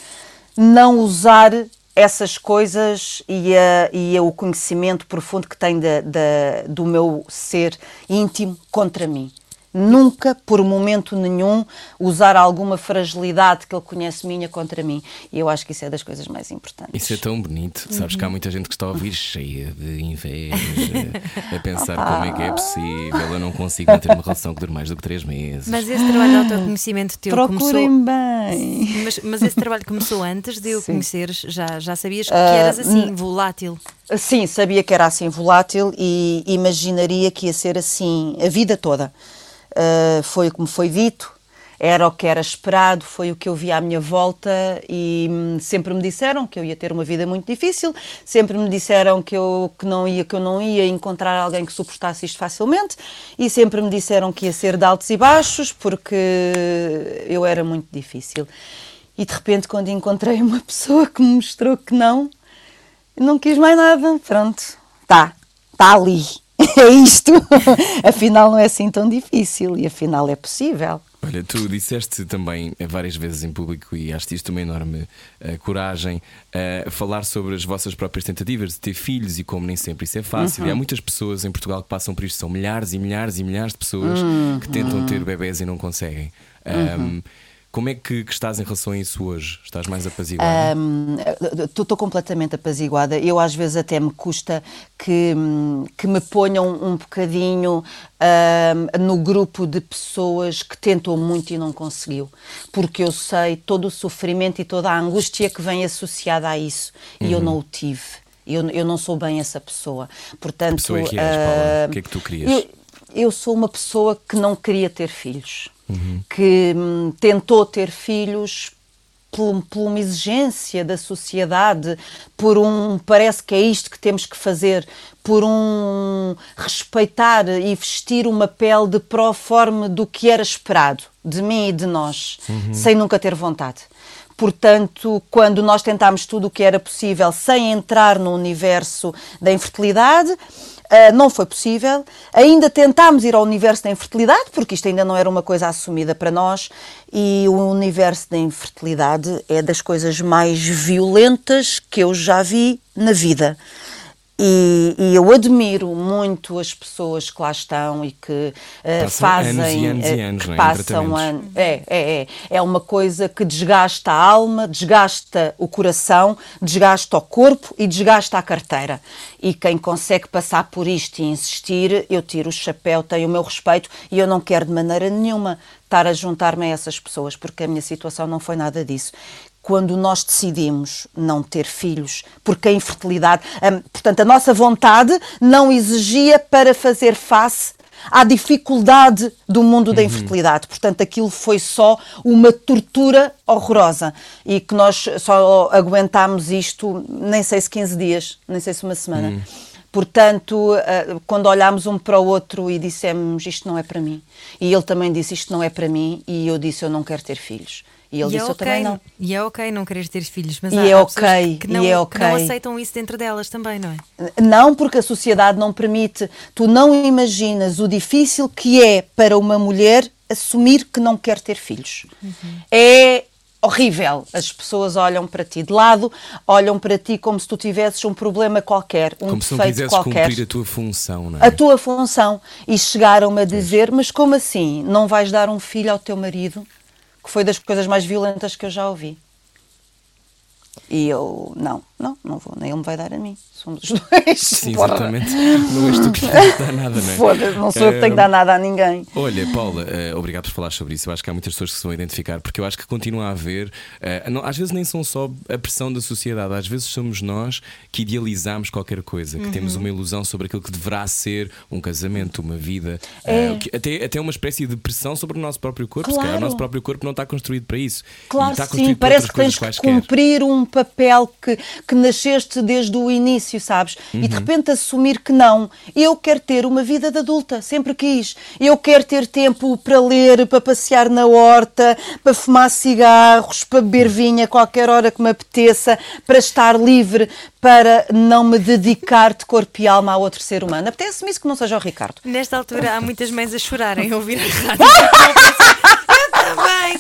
[SPEAKER 4] não usar essas coisas e, a, e a- o conhecimento profundo que tem da- da- do meu ser íntimo contra mim. Nunca, por momento nenhum, usar alguma fragilidade que ele conhece minha contra mim. E eu acho que isso é das coisas mais importantes.
[SPEAKER 1] Isso é tão bonito. Sabes que
[SPEAKER 4] Uhum.
[SPEAKER 1] há muita gente que está a ouvir cheia de inveja, a pensar como é que é possível. Eu não consigo manter uma relação que dure mais do que três meses.
[SPEAKER 2] Mas esse trabalho de autoconhecimento teu
[SPEAKER 4] Procurem
[SPEAKER 2] começou.
[SPEAKER 4] bem.
[SPEAKER 2] Mas, mas esse trabalho começou antes de eu
[SPEAKER 4] Sim.
[SPEAKER 2] conheceres, já, já sabias que
[SPEAKER 4] Ah,
[SPEAKER 2] eras assim, volátil.
[SPEAKER 4] Sim, sabia que era assim volátil e imaginaria que ia ser assim a vida toda. Uh, foi como foi dito, era o que era esperado, foi o que eu vi à minha volta e hum, sempre me disseram que eu ia ter uma vida muito difícil, sempre me disseram que eu, que não ia, que eu não ia encontrar alguém que suportasse isto facilmente e sempre me disseram que ia ser de altos e baixos porque eu era muito difícil. E de repente, quando encontrei uma pessoa que me mostrou que não, não quis mais nada. Pronto, tá, tá ali. É isto. afinal, não é assim tão difícil e afinal é possível.
[SPEAKER 1] Olha, tu disseste também eh, várias vezes em público e acho isto uma enorme eh, coragem eh, falar sobre as vossas próprias tentativas de ter filhos e como nem sempre isso é fácil.
[SPEAKER 4] Uhum.
[SPEAKER 1] E há muitas pessoas em Portugal que passam por isto, são milhares e milhares e milhares de pessoas
[SPEAKER 4] Uhum.
[SPEAKER 1] que tentam ter bebés e não conseguem. Ahm, como é que, que estás em relação a isso hoje? Estás mais apaziguada?
[SPEAKER 4] Estou completamente apaziguada. Eu às vezes até me custa que, que me ponham um bocadinho no grupo de pessoas que tentou muito e não conseguiu. Porque eu sei todo o sofrimento e toda a angústia que vem associada a isso. E eu não o tive. Eu, eu não sou bem essa pessoa. Portanto,
[SPEAKER 1] pessoa é que és, Paula? O que é que tu querias?
[SPEAKER 4] eu- eu sou uma pessoa que não queria ter filhos, que hum, tentou ter filhos por, por uma exigência da sociedade, por um parece que é isto que temos que fazer, por um respeitar e vestir uma pele de proforme do que era esperado de mim e de nós, sem nunca ter vontade. Portanto, quando nós tentámos tudo o que era possível sem entrar no universo da infertilidade, ah, não foi possível. Ainda tentámos ir ao universo da infertilidade, porque isto ainda não era uma coisa assumida para nós, e o universo da infertilidade é das coisas mais violentas que eu já vi na vida. E, e eu admiro muito as pessoas que lá estão e que eh,
[SPEAKER 1] Passam
[SPEAKER 4] fazem.
[SPEAKER 1] anos e anos e
[SPEAKER 4] eh,
[SPEAKER 1] anos,
[SPEAKER 4] que
[SPEAKER 1] é,
[SPEAKER 4] passam anos. É, é, é. É uma coisa que desgasta a alma, desgasta o coração, desgasta o corpo e desgasta a carteira. E quem consegue passar por isto e insistir, eu tiro o chapéu, tenho o meu respeito e eu não quero de maneira nenhuma estar a juntar-me a essas pessoas, porque a minha situação não foi nada disso quando nós decidimos não ter filhos, porque a infertilidade, portanto, a nossa vontade não exigia para fazer face à dificuldade do mundo da infertilidade. Portanto, aquilo foi só uma tortura horrorosa e que nós só aguentámos isto, nem sei se 15 dias, nem sei se uma semana. Portanto, uh, quando olhámos um para o outro e dissemos isto não é para mim, e ele também disse isto não é para mim, e eu disse eu não quero ter filhos. E ele
[SPEAKER 2] E é
[SPEAKER 4] disse eu
[SPEAKER 2] ok,
[SPEAKER 4] também não.
[SPEAKER 2] E é ok não querer ter filhos, mas
[SPEAKER 4] E
[SPEAKER 2] há,
[SPEAKER 4] é
[SPEAKER 2] há
[SPEAKER 4] ok,
[SPEAKER 2] pessoas que não,
[SPEAKER 4] e é
[SPEAKER 2] que não aceitam isso dentro delas também, não é?
[SPEAKER 4] Não, porque a sociedade não permite. Tu não imaginas o difícil que é para uma mulher assumir que não quer ter filhos. É horrível. As pessoas olham para ti de lado, olham para ti como se tu tivesses um problema qualquer, um
[SPEAKER 1] Como se não
[SPEAKER 4] defeito qualquer.
[SPEAKER 1] cumprir a tua função, não é?
[SPEAKER 4] a tua função e chegaram-me a dizer, mas como assim? Não vais dar um filho ao teu marido? Que foi das coisas mais violentas que eu já ouvi. E eu, não, não, não vou, nem ele me vai dar a mim. Somos os dois.
[SPEAKER 1] Sim,
[SPEAKER 4] Porra.
[SPEAKER 1] exatamente. Não és tu que tens dar nada, não é?
[SPEAKER 4] Foda-se, não sou eu que tenho que dar nada a ninguém.
[SPEAKER 1] Olha, Paula, eh, obrigado por falar sobre isso. Eu acho que há muitas pessoas que se vão identificar, porque eu acho que continua a haver. eh, às vezes nem são só a pressão da sociedade, às vezes somos nós que idealizamos qualquer coisa, que temos
[SPEAKER 4] Uhum.
[SPEAKER 1] uma ilusão sobre aquilo que deverá ser um casamento, uma vida,
[SPEAKER 4] É.
[SPEAKER 1] eh, que- até, até uma espécie de pressão sobre o nosso próprio corpo. Se calhar o
[SPEAKER 4] Claro.
[SPEAKER 1] nosso próprio corpo não está construído para isso.
[SPEAKER 4] Claro, sim, parece que tens que
[SPEAKER 1] quaisquer.
[SPEAKER 4] cumprir um papel que, que nasceste desde o início, sabes? E
[SPEAKER 1] Uhum.
[SPEAKER 4] de repente assumir que não. Eu quero ter uma vida de adulta, sempre quis. Eu quero ter tempo para ler, para passear na horta, para fumar cigarros, para beber vinho a qualquer hora que me apeteça, para estar livre, para não me dedicar de corpo e alma a outro ser humano. Apetece-me isso que não seja o Ricardo.
[SPEAKER 2] Nesta altura há muitas mães a chorarem a ouvir a rádio.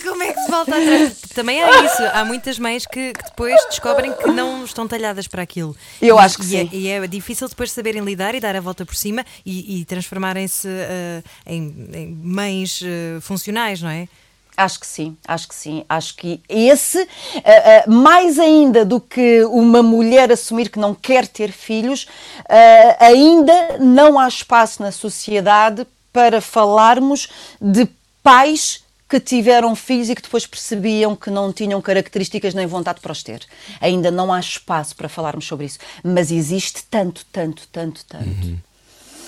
[SPEAKER 2] Como é que se volta atrás? Também é isso. Há muitas mães que, que depois descobrem que não estão talhadas para aquilo.
[SPEAKER 4] Eu
[SPEAKER 2] E-
[SPEAKER 4] acho que
[SPEAKER 2] e é,
[SPEAKER 4] sim.
[SPEAKER 2] e é difícil depois saberem lidar e dar a volta por cima e, e transformarem-se eh, em, em mães eh, funcionais, não é?
[SPEAKER 4] Acho que sim, acho que sim. Acho que esse, ah, ah, mais ainda do que uma mulher assumir que não quer ter filhos, ah, ainda não há espaço na sociedade para falarmos de pais que tiveram filhos e que depois percebiam que não tinham características nem vontade para os ter. Ainda não há espaço para falarmos sobre isso. Mas existe tanto, tanto, tanto, tanto.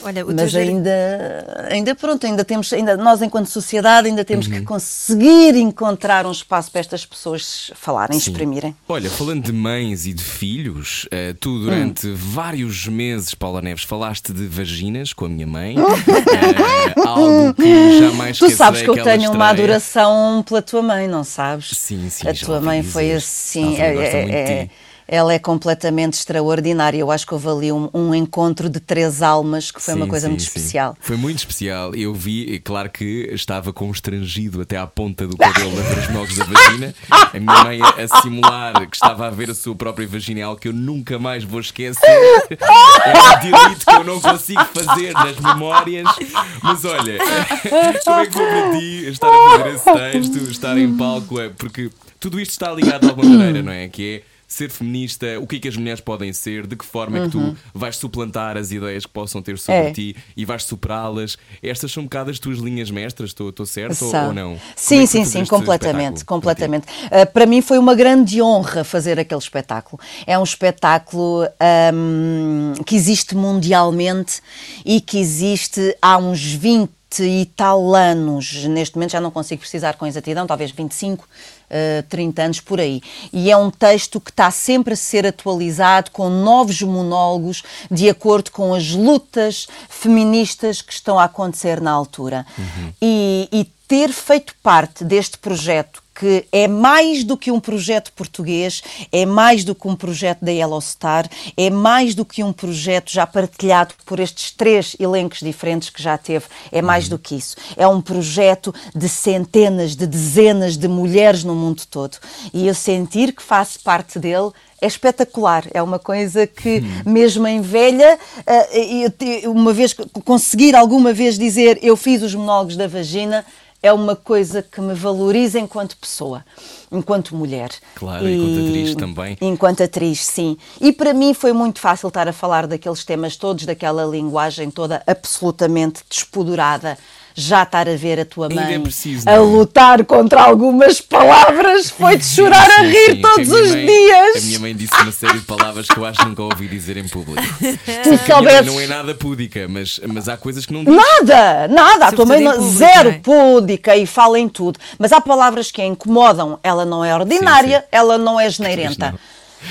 [SPEAKER 2] Olha, teu
[SPEAKER 4] Mas ainda, ainda pronto, ainda temos, ainda, nós enquanto sociedade ainda temos
[SPEAKER 1] Uhum.
[SPEAKER 4] que conseguir encontrar um espaço para estas pessoas falarem,
[SPEAKER 1] Sim.
[SPEAKER 4] exprimirem.
[SPEAKER 1] Olha, falando de mães e de filhos, eh, tu durante vários meses, Paula Neves, falaste de vaginas com a minha mãe. eh, algo que jamais
[SPEAKER 4] Tu sabes que eu tenho uma
[SPEAKER 1] estreia.
[SPEAKER 4] adoração pela tua mãe, não sabes?
[SPEAKER 1] Sim, sim,
[SPEAKER 4] A tua mãe
[SPEAKER 1] dizer.
[SPEAKER 4] foi assim.
[SPEAKER 1] muito de
[SPEAKER 4] é-
[SPEAKER 1] ti.
[SPEAKER 4] Ela é completamente extraordinária. Eu acho que houve ali um, um encontro de três almas que foi uma
[SPEAKER 1] Sim,
[SPEAKER 4] coisa
[SPEAKER 1] sim,
[SPEAKER 4] muito
[SPEAKER 1] sim.
[SPEAKER 4] especial.
[SPEAKER 1] Foi muito especial. Eu vi, e claro que estava constrangido até à ponta do cabelo a ver os nogos da vagina. A minha mãe a simular que estava a ver a sua própria vagina é algo que eu nunca mais vou esquecer. É um delito que eu não consigo fazer nas memórias. Mas olha, como é que foi para ti estar a fazer esse texto, estar em palco? É, porque tudo isto está ligado de alguma maneira, não é? Que é ser feminista, o que é que as mulheres podem ser, de que forma é que tu vais suplantar as ideias que possam ter sobre
[SPEAKER 4] Uhum. É.
[SPEAKER 1] ti e vais superá-las. Estas são um bocado as tuas linhas mestras, estou certo ou- ou não? É
[SPEAKER 4] Sim,
[SPEAKER 1] foi
[SPEAKER 4] sim, sim, completamente, completamente. Uh, para mim foi uma grande honra fazer aquele espetáculo. É um espetáculo um, que existe mundialmente e que existe há uns 20 e tal anos. Neste momento já não consigo precisar com exatidão, talvez 25, uh, 30 anos por aí. E é um texto que está sempre a ser atualizado com novos monólogos de acordo com as lutas feministas que estão a acontecer na altura. E, e ter feito parte deste projeto que é mais do que um projeto português, é mais do que um projeto da Yellow Star, é mais do que um projeto já partilhado por estes três elencos diferentes que já teve, é mais do que isso. É um projeto de centenas, de dezenas de mulheres no mundo todo. E eu sentir que faço parte dele é espetacular, é uma coisa que, mesmo em velha, eh, uma vez conseguir alguma vez dizer eu fiz os monólogos da vagina é uma coisa que me valoriza enquanto pessoa, enquanto mulher.
[SPEAKER 1] Claro, enquanto atriz também.
[SPEAKER 4] Enquanto atriz, sim. E para mim foi muito fácil estar a falar daqueles temas todos, daquela linguagem toda absolutamente despodurada. Já estar a ver a tua
[SPEAKER 1] Ainda
[SPEAKER 4] mãe
[SPEAKER 1] é preciso,
[SPEAKER 4] a
[SPEAKER 1] é?
[SPEAKER 4] lutar contra algumas palavras foi de chorar a
[SPEAKER 1] Sim,
[SPEAKER 4] rir
[SPEAKER 1] sim,
[SPEAKER 4] todos
[SPEAKER 1] a
[SPEAKER 4] os
[SPEAKER 1] mãe-
[SPEAKER 4] dias.
[SPEAKER 1] A minha mãe disse uma série de palavras que eu acho que nunca ouvi dizer em público.
[SPEAKER 4] Tu
[SPEAKER 1] A minha mãe
[SPEAKER 4] soubesses-
[SPEAKER 1] não é nada púdica, mas, mas há coisas que não diz.
[SPEAKER 4] Nada, nada. A tua mãe
[SPEAKER 2] público,
[SPEAKER 4] zero
[SPEAKER 2] é?
[SPEAKER 4] púdica e fala em tudo. Mas há palavras que a incomodam. Ela não é ordinária,
[SPEAKER 1] sim.
[SPEAKER 4] ela não é geneirenta.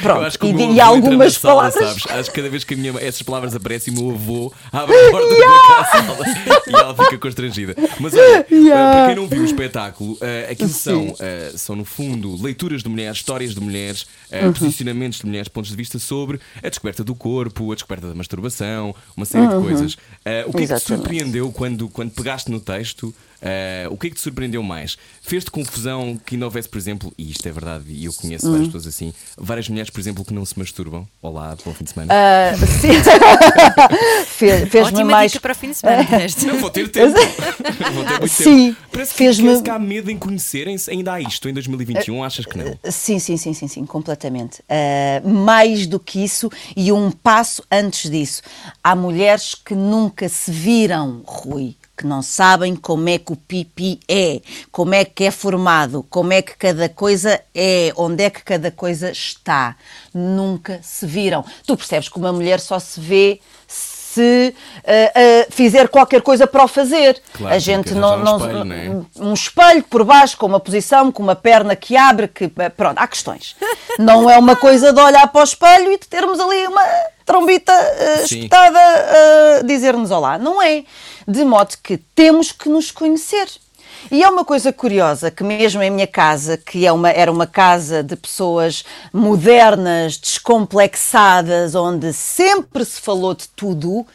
[SPEAKER 4] Pronto, e, e
[SPEAKER 1] entra
[SPEAKER 4] algumas
[SPEAKER 1] sala,
[SPEAKER 4] palavras.
[SPEAKER 1] sabes? Acho que cada vez que minha, essas palavras aparecem, o meu avô abre a porta da sala e ela fica constrangida. Mas olha,
[SPEAKER 4] Yeah.
[SPEAKER 1] para quem não viu o espetáculo, eh, aquilo são, eh, são, no fundo, leituras de mulheres, histórias de mulheres, eh,
[SPEAKER 4] Uhum.
[SPEAKER 1] posicionamentos de mulheres, pontos de vista sobre a descoberta do corpo, a descoberta da masturbação, uma série de coisas. Eh, o que é que te
[SPEAKER 4] Uhum. Exatamente.
[SPEAKER 1] surpreendeu quando, quando pegaste no texto? Eh, o que é que te surpreendeu mais? Fez-te confusão que ainda houvesse, por exemplo, e isto é verdade, e eu conheço
[SPEAKER 4] Uhum.
[SPEAKER 1] várias pessoas assim, várias mulheres, por exemplo, que não se masturbam. Olá, bom fim de semana.
[SPEAKER 4] Ah, sim. Fe- Fez-me
[SPEAKER 2] Ótima
[SPEAKER 4] mais.
[SPEAKER 2] dica para o fim de semana.
[SPEAKER 1] Eu vou ter tempo. Vou ter muito
[SPEAKER 4] Sim,
[SPEAKER 1] tempo. Parece que,
[SPEAKER 4] fez-me-
[SPEAKER 1] parece que há medo em conhecerem-se. Ainda há isto em 2021, achas que não?
[SPEAKER 4] Sim, sim, sim, sim, sim, completamente. Ah, mais do que isso e um passo antes disso. Há mulheres que nunca se viram, Rui, que não sabem como é que o pipi é, como é que é formado, como é que cada coisa é, onde é que cada coisa está. Nunca se viram. Tu percebes que uma mulher só se vê se ah, ah, fizer qualquer coisa para o fazer.
[SPEAKER 1] Claro,
[SPEAKER 4] a gente não,
[SPEAKER 1] arranjar um
[SPEAKER 4] não-
[SPEAKER 1] espelho, não é?
[SPEAKER 4] um espelho por baixo, com uma posição, com uma perna que abre, que pronto, há questões. Não é uma coisa de olhar para o espelho e de termos ali uma trombita eh,
[SPEAKER 1] Sim.
[SPEAKER 4] espetada a dizer-nos olá. Não é. De modo que temos que nos conhecer. E é uma coisa curiosa que mesmo em minha casa, que é uma, era uma casa de pessoas modernas, descomplexadas, onde sempre se falou de tudo,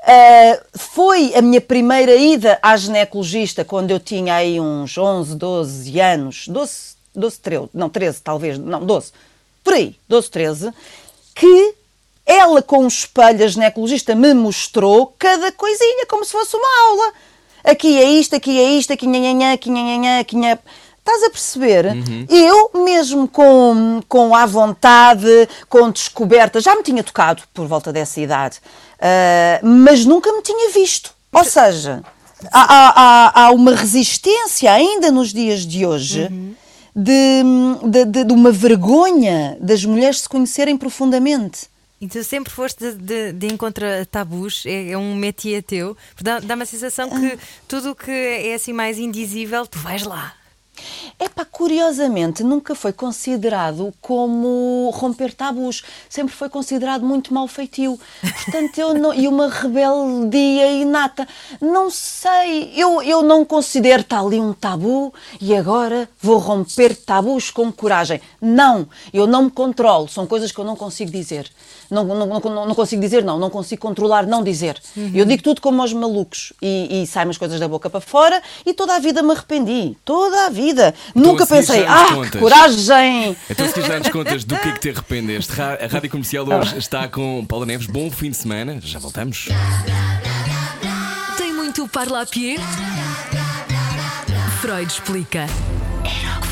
[SPEAKER 4] Uh, foi a minha primeira ida à ginecologista quando eu tinha aí uns 11, 12 anos, 12, 12 13, não, 13 talvez, não, 12, por aí, 12, 13, que ela com um espelho, a ginecologista, me mostrou cada coisinha, como se fosse uma aula. Aqui é isto, aqui é isto, aqui nhanhanhã, aqui nhanhanhã, aqui nha... Estás a perceber? Eu, mesmo com, com à vontade, com descoberta, já me tinha tocado por volta dessa idade, ah, mas nunca me tinha visto. Ou seja, há, há- há- uma resistência ainda nos dias de hoje de, de, de- de uma vergonha das mulheres se conhecerem profundamente.
[SPEAKER 2] E tu sempre foste de, de, de encontrar tabus, é, é um métier teu. Dá- Dá-me a sensação que tudo o que é assim mais indizível, tu vais lá.
[SPEAKER 4] Epá, curiosamente, nunca foi considerado como romper tabus. Sempre foi considerado muito mal feitio. Portanto, eu não, e uma rebeldia inata. Não sei, eu, eu não considero está ali um tabu e agora vou romper tabus com coragem. Não, eu não me controlo. São coisas que eu não consigo dizer. Não, não, não, não- consigo dizer não, não consigo controlar não dizer. Eu digo tudo como aos malucos e, e saem as coisas da boca para fora e toda a vida me arrependi. Toda a vida. Nunca
[SPEAKER 1] a seguir
[SPEAKER 4] pensei, ah, que
[SPEAKER 1] contas."
[SPEAKER 4] coragem!
[SPEAKER 1] Então, se quiser nos contas do que é que te arrependeste, a Rádio Comercial hoje está com Paula Neves. Bom fim de semana. Já voltamos.
[SPEAKER 5] Tem muito parlapier? Freud explica. Era o que.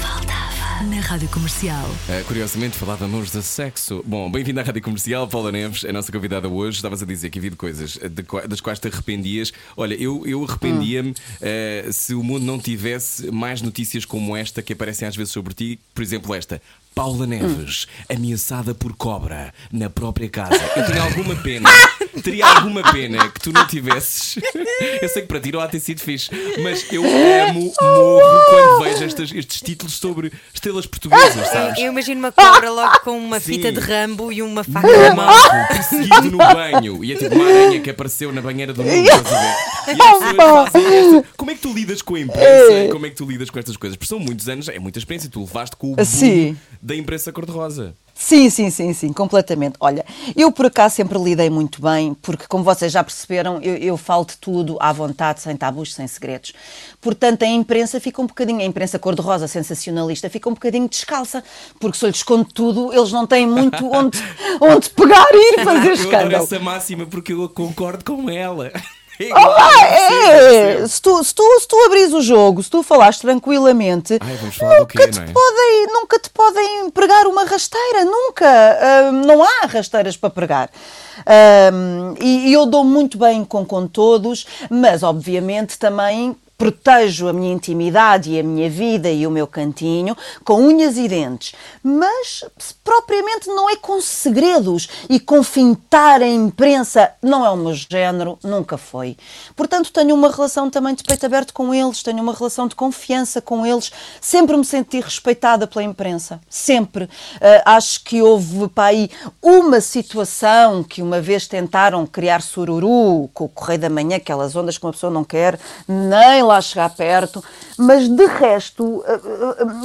[SPEAKER 5] Na Rádio Comercial.
[SPEAKER 1] Uh, curiosamente, falávamos de sexo. Bom, bem-vindo à Rádio Comercial, Paula Neves, a nossa convidada hoje. Estavas a dizer que havia de coisas de qua- das quais te arrependias. Olha, eu, eu arrependia-me uh, se o mundo não tivesse mais notícias como esta que aparecem às vezes sobre ti. Por exemplo, esta. Paula Neves, ameaçada por cobra na própria casa. Eu tenho alguma pena, teria alguma pena que tu não tivesses. Eu sei que para ti não há ter sido fixe, mas eu amo, morro quando vejo estas- estes títulos sobre estrelas portuguesas, sabes?
[SPEAKER 2] Eu imagino uma cobra logo com uma
[SPEAKER 1] Sim.
[SPEAKER 2] fita de rambo e uma faca na mão.
[SPEAKER 1] perseguido no banho. E é tipo uma aranha que apareceu na banheira do mundo, estás a ver? E as pessoas fazem esta. Como é que tu lidas com a imprensa? Como é que tu lidas com estas coisas? Porque são muitos anos, é muita experiência. Tu levaste com o boom
[SPEAKER 4] Sim.
[SPEAKER 1] Da imprensa cor-de-rosa.
[SPEAKER 4] Sim, sim, sim, sim, completamente. Olha, eu por acaso sempre lidei muito bem, porque como vocês já perceberam, eu, eu falo de tudo à vontade, sem tabus, sem segredos. Portanto, a imprensa fica um bocadinho, a imprensa cor-de-rosa sensacionalista fica um bocadinho descalça, porque se eu lhes conto tudo, eles não têm muito onde, onde pegar e ir fazer
[SPEAKER 1] eu adoro
[SPEAKER 4] escândalo.
[SPEAKER 1] essa máxima porque eu concordo com ela. É.
[SPEAKER 4] Se tu, se, tu, se tu abris o jogo, se tu falares tranquilamente,
[SPEAKER 1] Ai,
[SPEAKER 4] nunca,
[SPEAKER 1] quê,
[SPEAKER 4] te
[SPEAKER 1] é?
[SPEAKER 4] podem, nunca te podem pregar uma rasteira, nunca. Não há rasteiras para pregar. Ahm, e, e eu dou muito bem com, com todos, mas obviamente também protejo a minha intimidade e a minha vida e o meu cantinho com unhas e dentes, mas propriamente não é com segredos e com fintar a imprensa, não é o meu género, nunca foi. Portanto, tenho uma relação também de peito aberto com eles, tenho uma relação de confiança com eles, sempre me senti respeitada pela imprensa, sempre. Uh, acho que houve para aí uma situação que uma vez tentaram criar sururu com o Correio da Manhã, aquelas ondas que uma pessoa não quer, nem lá chegar perto, mas de resto eh,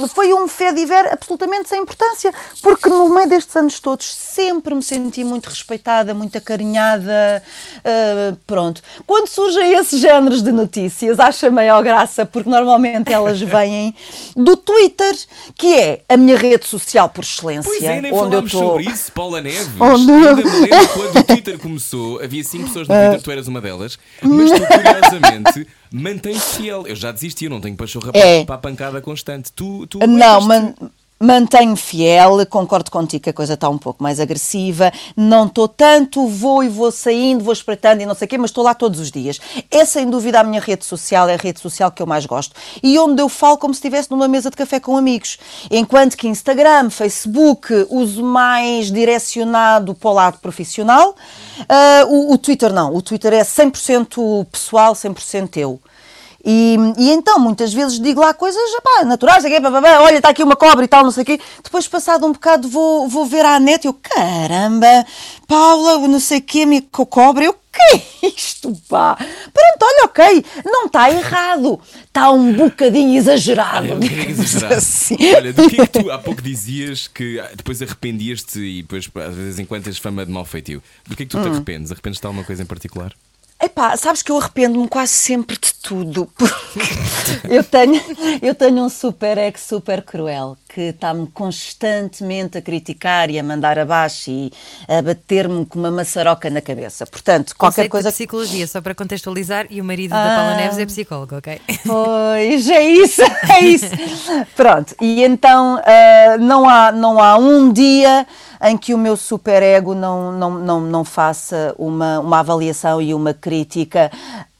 [SPEAKER 4] eh, foi um fé de ver absolutamente sem importância, porque no meio destes anos todos sempre me senti muito respeitada, muito acarinhada, uh, pronto. Quando surgem esses géneros de notícias, acho a maior graça, porque normalmente elas vêm do Twitter, que é a minha rede social por excelência.
[SPEAKER 1] Pois é, nem
[SPEAKER 4] onde eu tô...
[SPEAKER 1] sobre isso, Paula Neves.
[SPEAKER 4] Onde-
[SPEAKER 1] Ainda me lembro quando o Twitter começou, havia cinco pessoas no Twitter, tu eras uma delas, mas tu curiosamente mantens fiel. Eu já desisti, eu não tenho pachorra
[SPEAKER 4] É.
[SPEAKER 1] para a pancada constante. Tu, tu
[SPEAKER 4] Não, man, mantenho fiel, concordo contigo que a coisa está um pouco mais agressiva. Não estou tanto, vou e vou saindo, vou espreitando e não sei o quê, mas estou lá todos os dias. É sem dúvida a minha rede social, é a rede social que eu mais gosto. E onde eu falo como se estivesse numa mesa de café com amigos. Enquanto que Instagram, Facebook, uso mais direcionado para o lado profissional. Ah, o, o Twitter não, o Twitter é 100% pessoal, 100% eu. E, e então, muitas vezes digo lá coisas pá, naturais, quê, pá, olha, está aqui uma cobra e tal, não sei o quê. Depois, passado um bocado, vou, vou ver à net e eu, caramba, Paula, não sei o quê, minha co- cobra, eu, que é isto, pá? Pronto, olha, ok, não está errado, está um bocadinho exagerado.
[SPEAKER 1] Olha, um bocadinho
[SPEAKER 4] digamos
[SPEAKER 1] exagerado.
[SPEAKER 4] assim.
[SPEAKER 1] Olha, do que é que tu há pouco dizias que ah, depois arrependias-te e depois às vezes em quando tens fama de mau feitio? Do que é que tu
[SPEAKER 4] Hum.
[SPEAKER 1] te arrependes? Arrependes-te de alguma coisa em particular?
[SPEAKER 4] Epá, sabes que eu arrependo-me quase sempre de tudo, porque eu tenho, eu tenho um super ex super cruel que está-me constantemente a criticar e a mandar abaixo e a bater-me com uma maçaroca na cabeça. Portanto, qualquer
[SPEAKER 2] Conceito
[SPEAKER 4] coisa
[SPEAKER 2] de psicologia, só para contextualizar, e o marido da
[SPEAKER 4] Ah.
[SPEAKER 2] Paula Neves é psicólogo, ok?
[SPEAKER 4] Pois, é isso, é isso. Pronto, e então ah, não, há, não há um dia em que o meu superego não, não, não, não faça uma, uma avaliação e uma crítica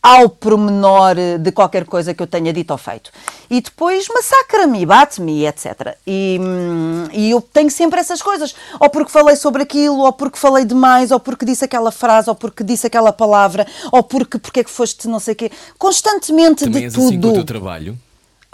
[SPEAKER 4] ao pormenor de qualquer coisa que eu tenha dito ou feito. E depois massacra-me, bate-me, etc. E, hum, e eu tenho sempre essas coisas. Ou porque falei sobre aquilo, ou porque falei demais, ou porque disse aquela frase, ou porque disse aquela palavra, ou porque porque é que foste não sei o quê. Constantemente
[SPEAKER 1] Também
[SPEAKER 4] de
[SPEAKER 1] és
[SPEAKER 4] tudo.
[SPEAKER 1] assim com o teu trabalho?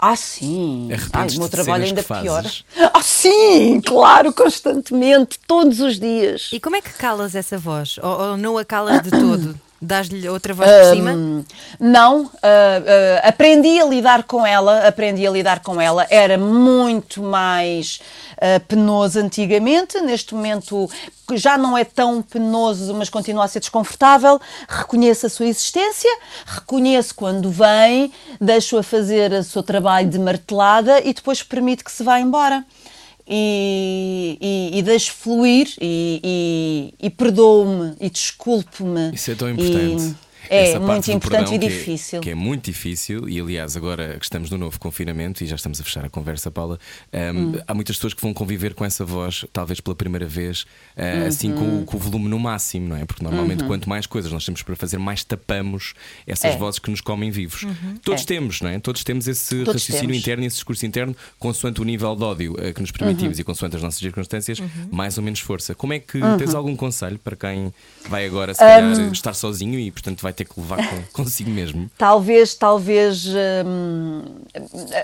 [SPEAKER 4] Ah, sim. Ai,
[SPEAKER 1] Arrependes-te
[SPEAKER 4] o meu trabalho ainda pior. Ah, sim, claro, constantemente, todos os dias.
[SPEAKER 2] E como é que calas essa voz? Ou, ou não a calas de todo? Dás-lhe outra voz por cima?
[SPEAKER 4] Não, ah, ah, aprendi a lidar com ela, aprendi a lidar com ela. Era muito mais ah, penoso antigamente, neste momento já não é tão penoso, mas continua a ser desconfortável. Reconheço a sua existência, reconheço quando vem, deixo-a fazer o seu trabalho de martelada e depois permito que se vá embora. E, e, e deixo fluir e, e, e perdoo-me e desculpo-me.
[SPEAKER 1] Isso é tão importante.
[SPEAKER 4] É
[SPEAKER 1] Essa
[SPEAKER 4] muito importante
[SPEAKER 1] perdão
[SPEAKER 4] e
[SPEAKER 1] que é-
[SPEAKER 4] difícil.
[SPEAKER 1] Que é, muito difícil, e aliás, agora que estamos no novo confinamento e já estamos a fechar a conversa, Paula, hum, há muitas pessoas que vão conviver com essa voz, talvez pela primeira vez, ah, assim com,
[SPEAKER 4] Uhum.
[SPEAKER 1] o- com o volume no máximo, não é? Porque normalmente, quanto mais coisas nós temos para fazer, mais tapamos essas
[SPEAKER 4] É.
[SPEAKER 1] vozes que nos comem vivos. Todos
[SPEAKER 4] É.
[SPEAKER 1] temos, não é? Todos temos esse
[SPEAKER 4] Todos
[SPEAKER 1] raciocínio
[SPEAKER 4] temos.
[SPEAKER 1] interno e esse discurso interno, consoante o nível de ódio ah, que nos permitimos
[SPEAKER 4] Uhum.
[SPEAKER 1] e consoante as nossas circunstâncias, mais ou menos força. Como é que
[SPEAKER 4] Uhum.
[SPEAKER 1] tens algum conselho para quem vai agora, se calhar,
[SPEAKER 4] Hum.
[SPEAKER 1] estar sozinho e, portanto, vai ter que levar com, consigo mesmo?
[SPEAKER 4] Talvez, talvez hum,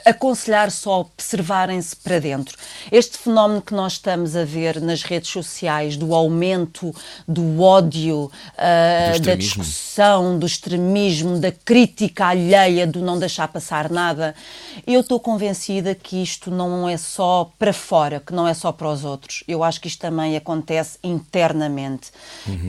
[SPEAKER 4] aconselhar só observarem-se para dentro. Este fenómeno que nós estamos a ver nas redes sociais do aumento do ódio, ah,
[SPEAKER 1] Do
[SPEAKER 4] da discussão, do extremismo, da crítica alheia, do não deixar passar nada, eu estou convencida que isto não é só para fora, que não é só para os outros. Eu acho que isto também acontece internamente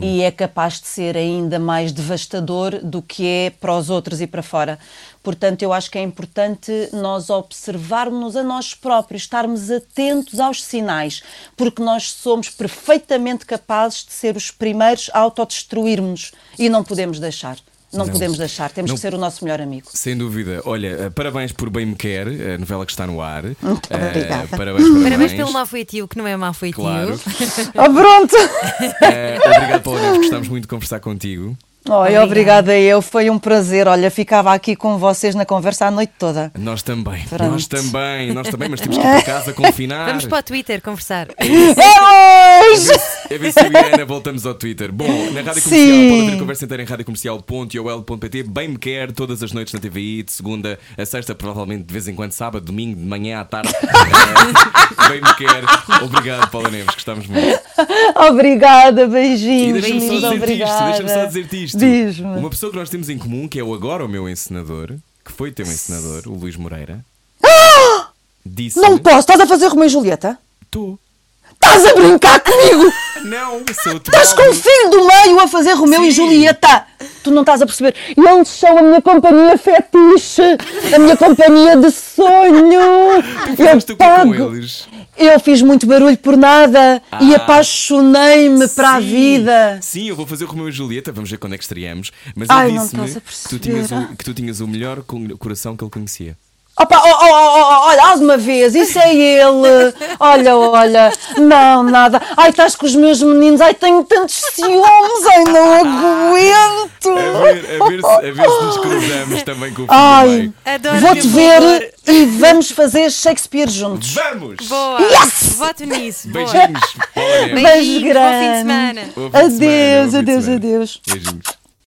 [SPEAKER 4] e é capaz de ser ainda mais devastador do que é para os outros e para fora. Portanto, eu acho que é importante nós observarmos a nós próprios, estarmos atentos aos sinais, porque nós somos perfeitamente capazes de ser os primeiros a autodestruirmos e não podemos deixar. Não,
[SPEAKER 1] Não.
[SPEAKER 4] podemos deixar, temos
[SPEAKER 1] Não.
[SPEAKER 4] que ser o nosso melhor amigo.
[SPEAKER 1] Sem dúvida. Olha, eh, parabéns por Bem Me Quer, a novela que está no ar.
[SPEAKER 4] Muito
[SPEAKER 1] Eh,
[SPEAKER 4] obrigada.
[SPEAKER 1] Parabéns, parabéns.
[SPEAKER 2] Parabéns pelo mau feitio, que não é mau feitio.
[SPEAKER 1] Claro.
[SPEAKER 4] Oh, pronto!
[SPEAKER 1] Eh, obrigado, Paula Neves, gostámos muito de conversar contigo.
[SPEAKER 4] Oi, obrigada eu, foi um prazer. Olha, ficava aqui com vocês na conversa a noite toda.
[SPEAKER 1] Nós também,
[SPEAKER 4] Pronto.
[SPEAKER 1] nós também, nós também, mas temos que ir para casa confinar.
[SPEAKER 2] Vamos para o Twitter conversar.
[SPEAKER 4] Vamos!
[SPEAKER 1] É ver se eu e a Ana voltamos ao Twitter. Bom, na Rádio Comercial
[SPEAKER 4] Sim.
[SPEAKER 1] pode ouvir a conversa inteira em radiocomercial.ol.pt. Bem me quer todas as noites na TVI, de segunda a sexta, provavelmente de vez em quando, sábado, domingo, de manhã à tarde. Bem me quer. Obrigado, Paula Neves, gostamos muito.
[SPEAKER 4] Obrigada, beijinhos.
[SPEAKER 1] deixa-me só dizer-te isto, deixa-me só dizer-te isto. Uma pessoa que nós temos em comum, que é o agora o meu encenador, que foi teu encenador, o Luís Moreira, disse.
[SPEAKER 4] Não posso, estás a fazer Romeu e Julieta?
[SPEAKER 1] Estou.
[SPEAKER 4] Estás a brincar comigo?
[SPEAKER 1] Não, sou o
[SPEAKER 4] Estás com o filho do meio a fazer Romeu e
[SPEAKER 1] Sim.
[SPEAKER 4] Julieta. Tu não estás a perceber. E eles são a minha companhia fetiche, a minha companhia de sonho. Eu pago.
[SPEAKER 1] eles?
[SPEAKER 4] Eu fiz muito barulho por nada e
[SPEAKER 1] Ah.
[SPEAKER 4] apaixonei-me para a vida.
[SPEAKER 1] Sim, eu vou fazer o Romeu e Julieta, vamos ver quando é que estreamos. Mas
[SPEAKER 4] Ai,
[SPEAKER 1] ele disse-me que, tu tinhas o, que tu tinhas o melhor co- coração que ele conhecia.
[SPEAKER 4] Opa, oh, oh, oh, oh, olha, há de uma vez, isso é ele. Olha, olha, não, nada. Ai, estás com os meus meninos, ai, tenho tantos ciúmes, ai, não aguento.
[SPEAKER 1] A ver, a ver, se, a ver se nos cruzamos também com o
[SPEAKER 4] Ai, vou-te ver
[SPEAKER 2] amor.
[SPEAKER 4] e vamos fazer Shakespeare juntos.
[SPEAKER 1] Vamos!
[SPEAKER 2] Boa!
[SPEAKER 4] Yes!
[SPEAKER 2] Voto nisso. Boa.
[SPEAKER 1] Beijinhos.
[SPEAKER 2] Beijinhos,
[SPEAKER 4] Beijo grande.
[SPEAKER 1] Bom fim de semana,
[SPEAKER 4] Adeus, adeus, adeus.
[SPEAKER 1] Beijinhos.